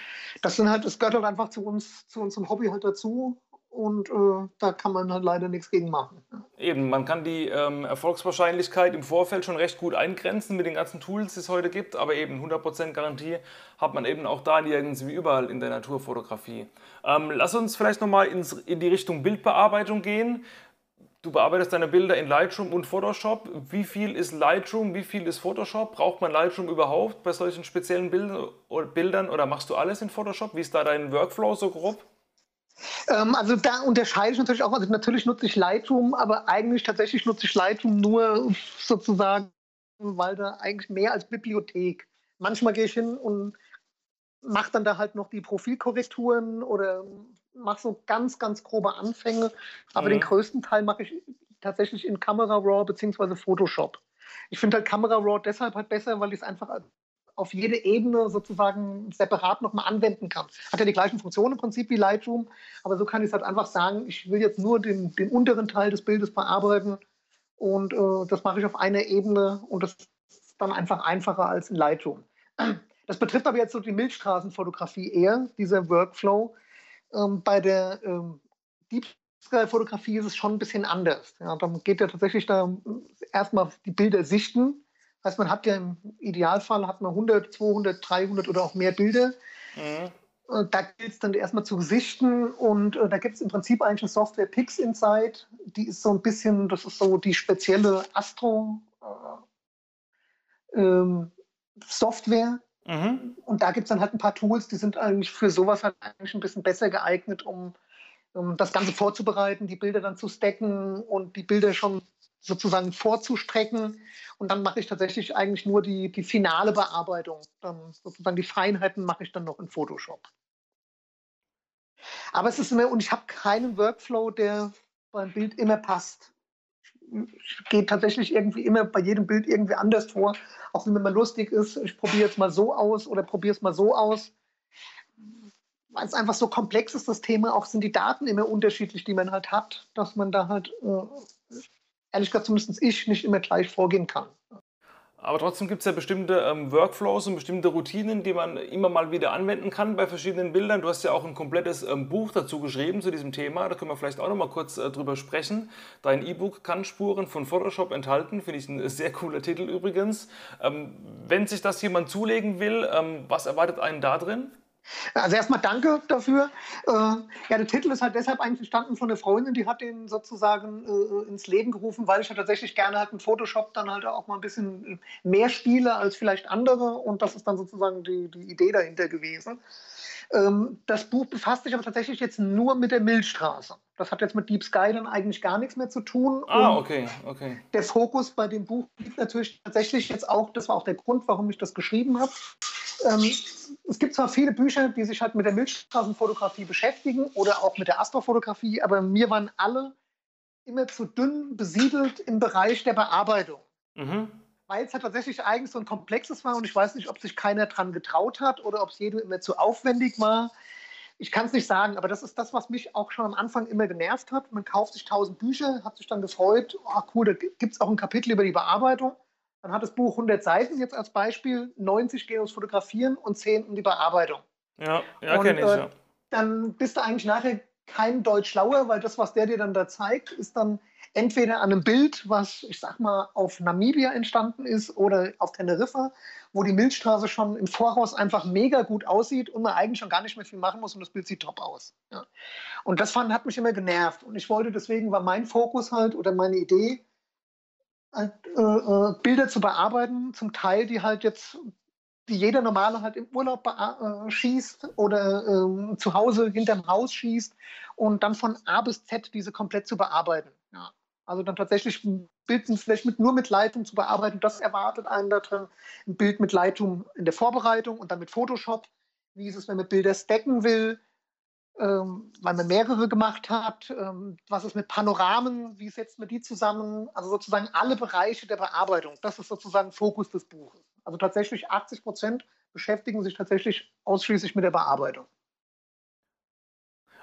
Speaker 2: Das sind halt, das gehört halt einfach zu uns, zu unserem Hobby halt dazu. Und äh, da kann man halt leider nichts gegen machen.
Speaker 1: Eben, man kann die ähm, Erfolgswahrscheinlichkeit im Vorfeld schon recht gut eingrenzen mit den ganzen Tools, die es heute gibt, aber eben 100% Garantie hat man eben auch da nirgends wie überall in der Naturfotografie. Ähm, lass uns vielleicht nochmal in die Richtung Bildbearbeitung gehen. Du bearbeitest deine Bilder in Lightroom und Photoshop. Wie viel ist Lightroom, wie viel ist Photoshop? Braucht man Lightroom überhaupt bei solchen speziellen Bildern oder machst du alles in Photoshop? Wie ist da dein Workflow so grob?
Speaker 2: Ähm, also da unterscheide ich natürlich auch. Also natürlich nutze ich Lightroom, aber eigentlich tatsächlich nutze ich Lightroom nur sozusagen, weil da eigentlich mehr als Bibliothek. Manchmal gehe ich hin und mache dann da halt noch die Profilkorrekturen oder mache so ganz, ganz grobe Anfänge, aber mhm. den größten Teil mache ich tatsächlich in Camera Raw bzw. Photoshop. Ich finde halt Camera Raw deshalb halt besser, weil ich es einfach auf jede Ebene sozusagen separat nochmal anwenden kann. Hat ja die gleichen Funktionen im Prinzip wie Lightroom, aber so kann ich es halt einfach sagen, ich will jetzt nur den, den unteren Teil des Bildes bearbeiten und äh, das mache ich auf einer Ebene und das ist dann einfach einfacher als in Lightroom. Das betrifft aber jetzt so die Milchstraßenfotografie eher, dieser Workflow, ähm, bei der ähm, Deep Sky-Fotografie ist es schon ein bisschen anders. Ja, dann geht ja tatsächlich da erstmal die Bilder sichten. Heißt, man hat ja im Idealfall hat man 100, 200, 300 oder auch mehr Bilder. Mhm. Da gilt es dann erstmal zu sichten und äh, da gibt es im Prinzip eigentlich eine Software Pix Insight. Die ist so ein bisschen, das ist so die spezielle Astro äh, ähm, Software, Mhm. Und da gibt es dann halt ein paar Tools, die sind eigentlich für sowas halt eigentlich ein bisschen besser geeignet, um ähm, das Ganze vorzubereiten, die Bilder dann zu stacken und die Bilder schon sozusagen vorzustrecken. Und dann mache ich tatsächlich eigentlich nur die, die finale Bearbeitung. Dann sozusagen die Feinheiten mache ich dann noch in Photoshop. Aber es ist immer, und ich habe keinen Workflow, der beim Bild immer passt. Ich gehe tatsächlich irgendwie immer bei jedem Bild irgendwie anders vor, auch wenn mir mal lustig ist. Ich probiere es mal so aus oder probiere es mal so aus. Weil es einfach so komplex ist, das Thema, auch sind die Daten immer unterschiedlich, die man halt hat, dass man da halt, äh, ehrlich gesagt, zumindest ich nicht immer gleich vorgehen kann.
Speaker 1: Aber trotzdem gibt es ja bestimmte ähm, Workflows und bestimmte Routinen, die man immer mal wieder anwenden kann bei verschiedenen Bildern. Du hast ja auch ein komplettes ähm, Buch dazu geschrieben zu diesem Thema. Da können wir vielleicht auch noch mal kurz äh, drüber sprechen. Dein E-Book kann Spuren von Photoshop enthalten. Finde ich ein sehr cooler Titel übrigens. Ähm, wenn sich das jemand zulegen will, ähm, was erwartet einen da drin?
Speaker 2: Also erstmal danke dafür. Äh, ja, der Titel ist halt deshalb eigentlich entstanden von einer Freundin, die hat den sozusagen äh, ins Leben gerufen, weil ich ja tatsächlich gerne halt mit Photoshop dann halt auch mal ein bisschen mehr spiele als vielleicht andere und das ist dann sozusagen die, die Idee dahinter gewesen. Ähm, das Buch befasst sich aber tatsächlich jetzt nur mit der Milchstraße. Das hat jetzt mit Deep Sky dann eigentlich gar nichts mehr zu tun.
Speaker 1: Ah, okay, okay.
Speaker 2: Der Fokus bei dem Buch liegt natürlich tatsächlich jetzt auch, das war auch der Grund, warum ich das geschrieben habe. Ähm, es gibt zwar viele Bücher, die sich halt mit der Milchstraßenfotografie beschäftigen oder auch mit der Astrofotografie, aber mir waren alle immer zu dünn besiedelt im Bereich der Bearbeitung. Mhm weil es ja tatsächlich eigentlich so ein komplexes war und ich weiß nicht, ob sich keiner dran getraut hat oder ob es jedem immer zu aufwendig war. Ich kann es nicht sagen, aber das ist das, was mich auch schon am Anfang immer genervt hat. Man kauft sich tausend Bücher, hat sich dann gefreut, oh cool, da gibt es auch ein Kapitel über die Bearbeitung. Dann hat das Buch 100 Seiten jetzt als Beispiel, 90 gehen ums Fotografieren und 10 um die Bearbeitung.
Speaker 1: Ja, ja kenne ich, äh, ja.
Speaker 2: Dann bist du eigentlich nachher kein Deutsch schlauer, weil das, was der dir dann da zeigt, ist dann entweder an einem Bild, was ich sag mal auf Namibia entstanden ist oder auf Teneriffa, wo die Milchstraße schon im Voraus einfach mega gut aussieht und man eigentlich schon gar nicht mehr viel machen muss und das Bild sieht top aus. Ja. Und das fand, hat mich immer genervt und ich wollte deswegen war mein Fokus halt oder meine Idee, äh, äh, Bilder zu bearbeiten, zum Teil die halt jetzt die jeder normale halt im Urlaub äh, schießt oder äh, zu Hause hinterm Haus schießt und dann von A bis Z diese komplett zu bearbeiten. Ja. Also dann tatsächlich ein Bild vielleicht mit, nur mit Leitung zu bearbeiten, das erwartet einen da drin. Ein Bild mit Leitung in der Vorbereitung und dann mit Photoshop. Wie ist es, wenn man Bilder stacken will, ähm, weil man mehrere gemacht hat? Ähm, was ist mit Panoramen? Wie setzt man die zusammen? Also sozusagen alle Bereiche der Bearbeitung. Das ist sozusagen Fokus des Buches. Also tatsächlich 80 Prozent beschäftigen sich tatsächlich ausschließlich mit der Bearbeitung.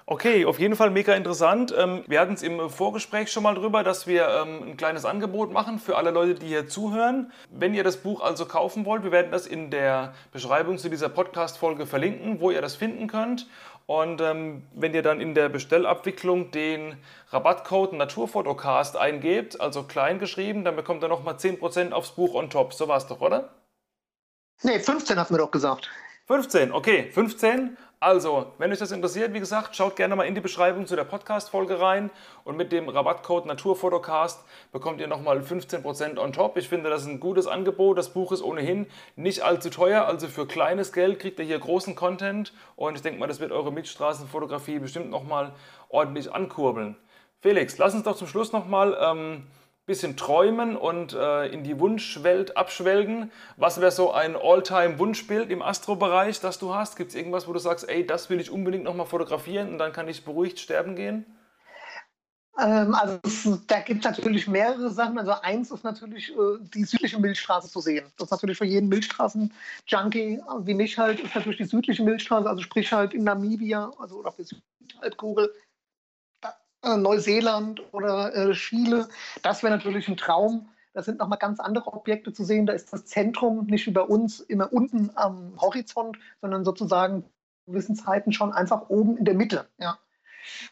Speaker 1: Okay, auf jeden Fall mega interessant. Ähm, wir hatten es im Vorgespräch schon mal drüber, dass wir ähm, ein kleines Angebot machen für alle Leute, die hier zuhören. Wenn ihr das Buch also kaufen wollt, wir werden das in der Beschreibung zu dieser Podcast-Folge verlinken, wo ihr das finden könnt. Und ähm, wenn ihr dann in der Bestellabwicklung den Rabattcode Naturfotocast eingebt, also klein geschrieben, dann bekommt ihr nochmal 10% aufs Buch on top. So war es doch, oder?
Speaker 2: Nee, 15 hat mir doch gesagt.
Speaker 1: 15, okay, 15. Also, wenn euch das interessiert, wie gesagt, schaut gerne mal in die Beschreibung zu der Podcast-Folge rein und mit dem Rabattcode Naturfotocast bekommt ihr nochmal 15% on top. Ich finde, das ist ein gutes Angebot. Das Buch ist ohnehin nicht allzu teuer, also für kleines Geld kriegt ihr hier großen Content und ich denke mal, das wird eure Mitstraßenfotografie bestimmt nochmal ordentlich ankurbeln. Felix, lass uns doch zum Schluss nochmal ähm, bisschen träumen und äh, in die Wunschwelt abschwelgen. Was wäre so ein All-Time-Wunschbild im Astro-Bereich, das du hast? Gibt es irgendwas, wo du sagst, ey, das will ich unbedingt nochmal fotografieren und dann kann ich beruhigt sterben gehen?
Speaker 2: Ähm, also da gibt es natürlich mehrere Sachen. Also eins ist natürlich äh, die südliche Milchstraße zu sehen. Das ist natürlich für jeden Milchstraßen-Junkie wie mich halt, ist natürlich die südliche Milchstraße, also sprich halt in Namibia, also auf der Südhalbkugel, äh, Neuseeland oder äh, Chile. Das wäre natürlich ein Traum. Da sind nochmal ganz andere Objekte zu sehen. Da ist das Zentrum nicht wie bei uns immer unten am Horizont, sondern sozusagen in gewissen Zeiten schon einfach oben in der Mitte. Ja.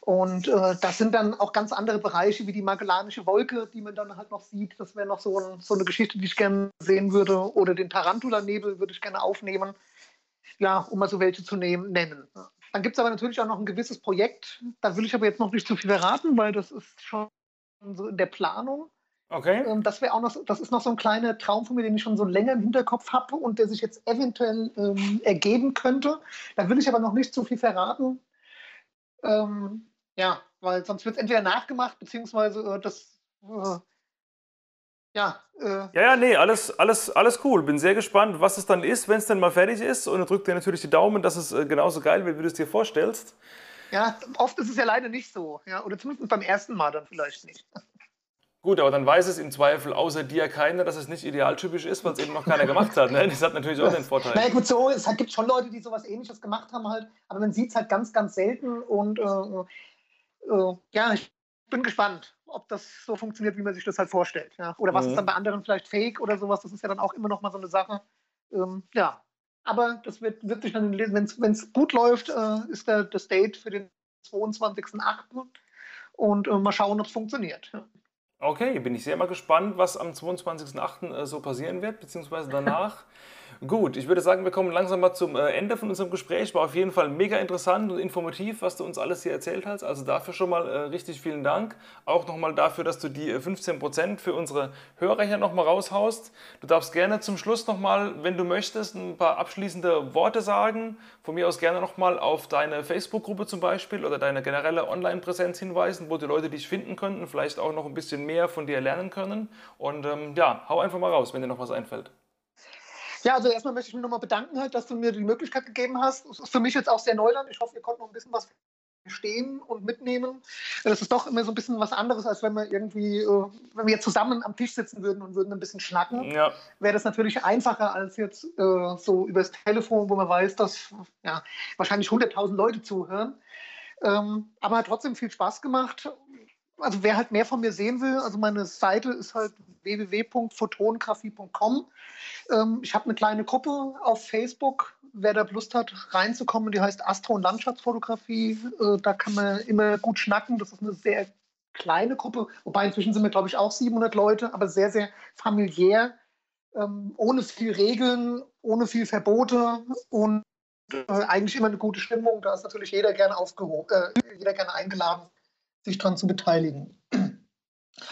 Speaker 2: Und äh, das sind dann auch ganz andere Bereiche wie die Magellanische Wolke, die man dann halt noch sieht. Das wäre noch so, ein, so, eine Geschichte, die ich gerne sehen würde. Oder den Tarantula-Nebel würde ich gerne aufnehmen. Ja, um mal so welche zu nehmen, nennen. Dann gibt es aber natürlich auch noch ein gewisses Projekt. Da will ich aber jetzt noch nicht zu viel verraten, weil das ist schon so in der Planung.
Speaker 1: Okay.
Speaker 2: Ähm, das wäre auch noch, das ist noch so ein kleiner Traum von mir, den ich schon so länger im Hinterkopf habe und der sich jetzt eventuell ähm, ergeben könnte. Da will ich aber noch nicht zu viel verraten. Ähm, Ja, weil sonst wird es entweder nachgemacht, beziehungsweise äh, das äh,
Speaker 1: ja, äh, ja, ja, nee, alles, alles, alles cool. Bin sehr gespannt, was es dann ist, wenn es dann mal fertig ist. Und drück dir natürlich die Daumen, dass es äh, genauso geil wird, wie du es dir vorstellst.
Speaker 2: Ja, oft ist es ja leider nicht so. Ja? Oder zumindest beim ersten Mal dann vielleicht nicht.
Speaker 1: Gut, aber dann weiß es im Zweifel außer dir keiner, dass es nicht idealtypisch ist, weil es eben noch keiner gemacht hat. Ne? Das hat natürlich auch den Vorteil.
Speaker 2: Na gut, so, es gibt schon Leute, die sowas ähnliches gemacht haben halt, aber man sieht es halt ganz, ganz selten und äh, äh, ja, ich bin gespannt ob das so funktioniert, wie man sich das halt vorstellt. Ja? Oder was mhm. ist dann bei anderen vielleicht fake oder sowas, das ist ja dann auch immer noch mal so eine Sache. Ähm, ja, aber das wird, wird sich dann, wenn es gut läuft, äh, ist der, das Date für den 22.08. Und äh, mal schauen, ob es funktioniert. Ja.
Speaker 1: Okay, bin ich sehr mal gespannt, was am 22.08. Äh, so passieren wird, beziehungsweise danach. [LAUGHS] Gut, ich würde sagen, wir kommen langsam mal zum äh, Ende von unserem Gespräch. War auf jeden Fall mega interessant und informativ, was du uns alles hier erzählt hast. Also dafür schon mal äh, richtig vielen Dank. Auch nochmal dafür, dass du die 15% äh, für unsere Hörer hier nochmal raushaust. Du darfst gerne zum Schluss nochmal, wenn du möchtest, ein paar abschließende Worte sagen. Von mir aus gerne nochmal auf deine Facebook-Gruppe zum Beispiel oder deine generelle Online-Präsenz hinweisen, wo die Leute dich finden könnten, vielleicht auch noch ein bisschen mehr von dir lernen können. Und ähm, ja, hau einfach mal raus, wenn dir noch was einfällt.
Speaker 2: Ja, also erstmal möchte ich mich nochmal bedanken, halt, dass du mir die Möglichkeit gegeben hast. Das ist für mich jetzt auch sehr Neuland. Ich hoffe, ihr konntet noch ein bisschen was verstehen und mitnehmen. Das ist doch immer so ein bisschen was anderes, als wenn wir irgendwie, äh, wenn wir zusammen am Tisch sitzen würden und würden ein bisschen schnacken. Ja. Wäre das natürlich einfacher als jetzt äh, so übers Telefon, wo man weiß, dass ja, wahrscheinlich 100.000 Leute zuhören. Ähm, aber hat trotzdem viel Spaß gemacht also wer halt mehr von mir sehen will, also meine Seite ist halt www.photongraphie.com. Ähm, ich habe eine kleine Gruppe auf Facebook. Wer da Lust hat, reinzukommen, die heißt Astro- und Landschaftsfotografie. Äh, da kann man immer gut schnacken. Das ist eine sehr kleine Gruppe, wobei inzwischen sind wir, glaube ich, auch 700 Leute, aber sehr, sehr familiär, ähm, ohne viel Regeln, ohne viel Verbote und äh, eigentlich immer eine gute Stimmung. Da ist natürlich jeder gerne aufgehoben, äh, jeder gerne eingeladen sich daran zu beteiligen.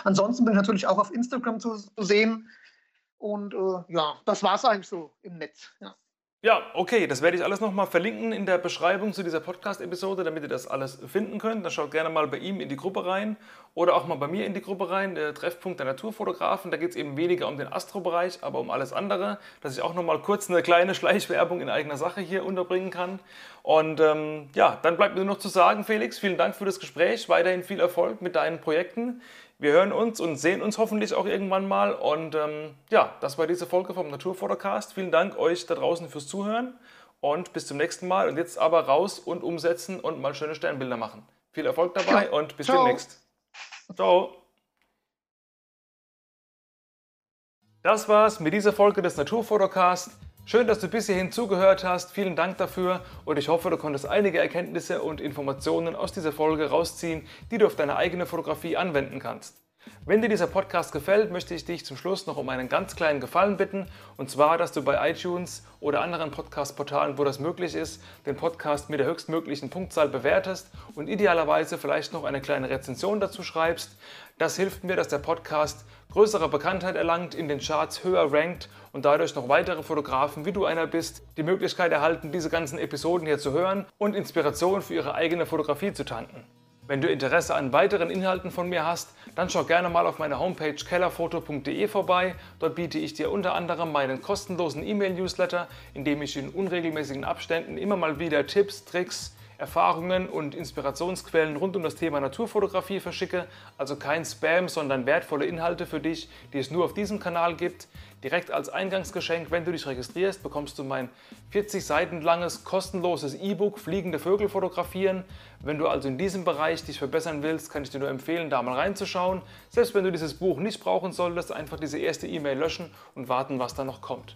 Speaker 2: Ansonsten bin ich natürlich auch auf Instagram zu, zu sehen. Und äh, ja, das war es eigentlich so im Netz. Ja.
Speaker 1: Ja, okay, das werde ich alles nochmal verlinken in der Beschreibung zu dieser Podcast-Episode, damit ihr das alles finden könnt. Dann schaut gerne mal bei ihm in die Gruppe rein oder auch mal bei mir in die Gruppe rein, der Treffpunkt der Naturfotografen. Da geht es eben weniger um den Astro-Bereich, aber um alles andere, dass ich auch nochmal kurz eine kleine Schleichwerbung in eigener Sache hier unterbringen kann. Und ähm, ja, dann bleibt mir nur noch zu sagen, Felix, vielen Dank für das Gespräch, weiterhin viel Erfolg mit deinen Projekten. Wir hören uns und sehen uns hoffentlich auch irgendwann mal. Und ähm, ja, das war diese Folge vom Naturfotocast. Vielen Dank euch da draußen fürs Zuhören und bis zum nächsten Mal. Und jetzt aber raus und umsetzen und mal schöne Sternbilder machen. Viel Erfolg dabei und bis Ciao. demnächst. Ciao. Das war's mit dieser Folge des Naturfotocast. Schön, dass du bis hierhin zugehört hast. Vielen Dank dafür und ich hoffe, du konntest einige Erkenntnisse und Informationen aus dieser Folge rausziehen, die du auf deine eigene Fotografie anwenden kannst. Wenn dir dieser Podcast gefällt, möchte ich dich zum Schluss noch um einen ganz kleinen Gefallen bitten. Und zwar, dass du bei iTunes oder anderen Podcast-Portalen, wo das möglich ist, den Podcast mit der höchstmöglichen Punktzahl bewertest und idealerweise vielleicht noch eine kleine Rezension dazu schreibst. Das hilft mir, dass der Podcast größere Bekanntheit erlangt, in den Charts höher rankt und dadurch noch weitere Fotografen, wie du einer bist, die Möglichkeit erhalten, diese ganzen Episoden hier zu hören und Inspiration für ihre eigene Fotografie zu tanken. Wenn du Interesse an weiteren Inhalten von mir hast, dann schau gerne mal auf meiner Homepage kellerfoto.de vorbei. Dort biete ich dir unter anderem meinen kostenlosen E-Mail-Newsletter, in dem ich in unregelmäßigen Abständen immer mal wieder Tipps, Tricks, Erfahrungen und Inspirationsquellen rund um das Thema Naturfotografie verschicke. Also kein Spam, sondern wertvolle Inhalte für dich, die es nur auf diesem Kanal gibt. Direkt als Eingangsgeschenk, wenn du dich registrierst, bekommst du mein 40 Seiten langes kostenloses E-Book Fliegende Vögel fotografieren. Wenn du also in diesem Bereich dich verbessern willst, kann ich dir nur empfehlen, da mal reinzuschauen. Selbst wenn du dieses Buch nicht brauchen solltest, einfach diese erste E-Mail löschen und warten, was da noch kommt.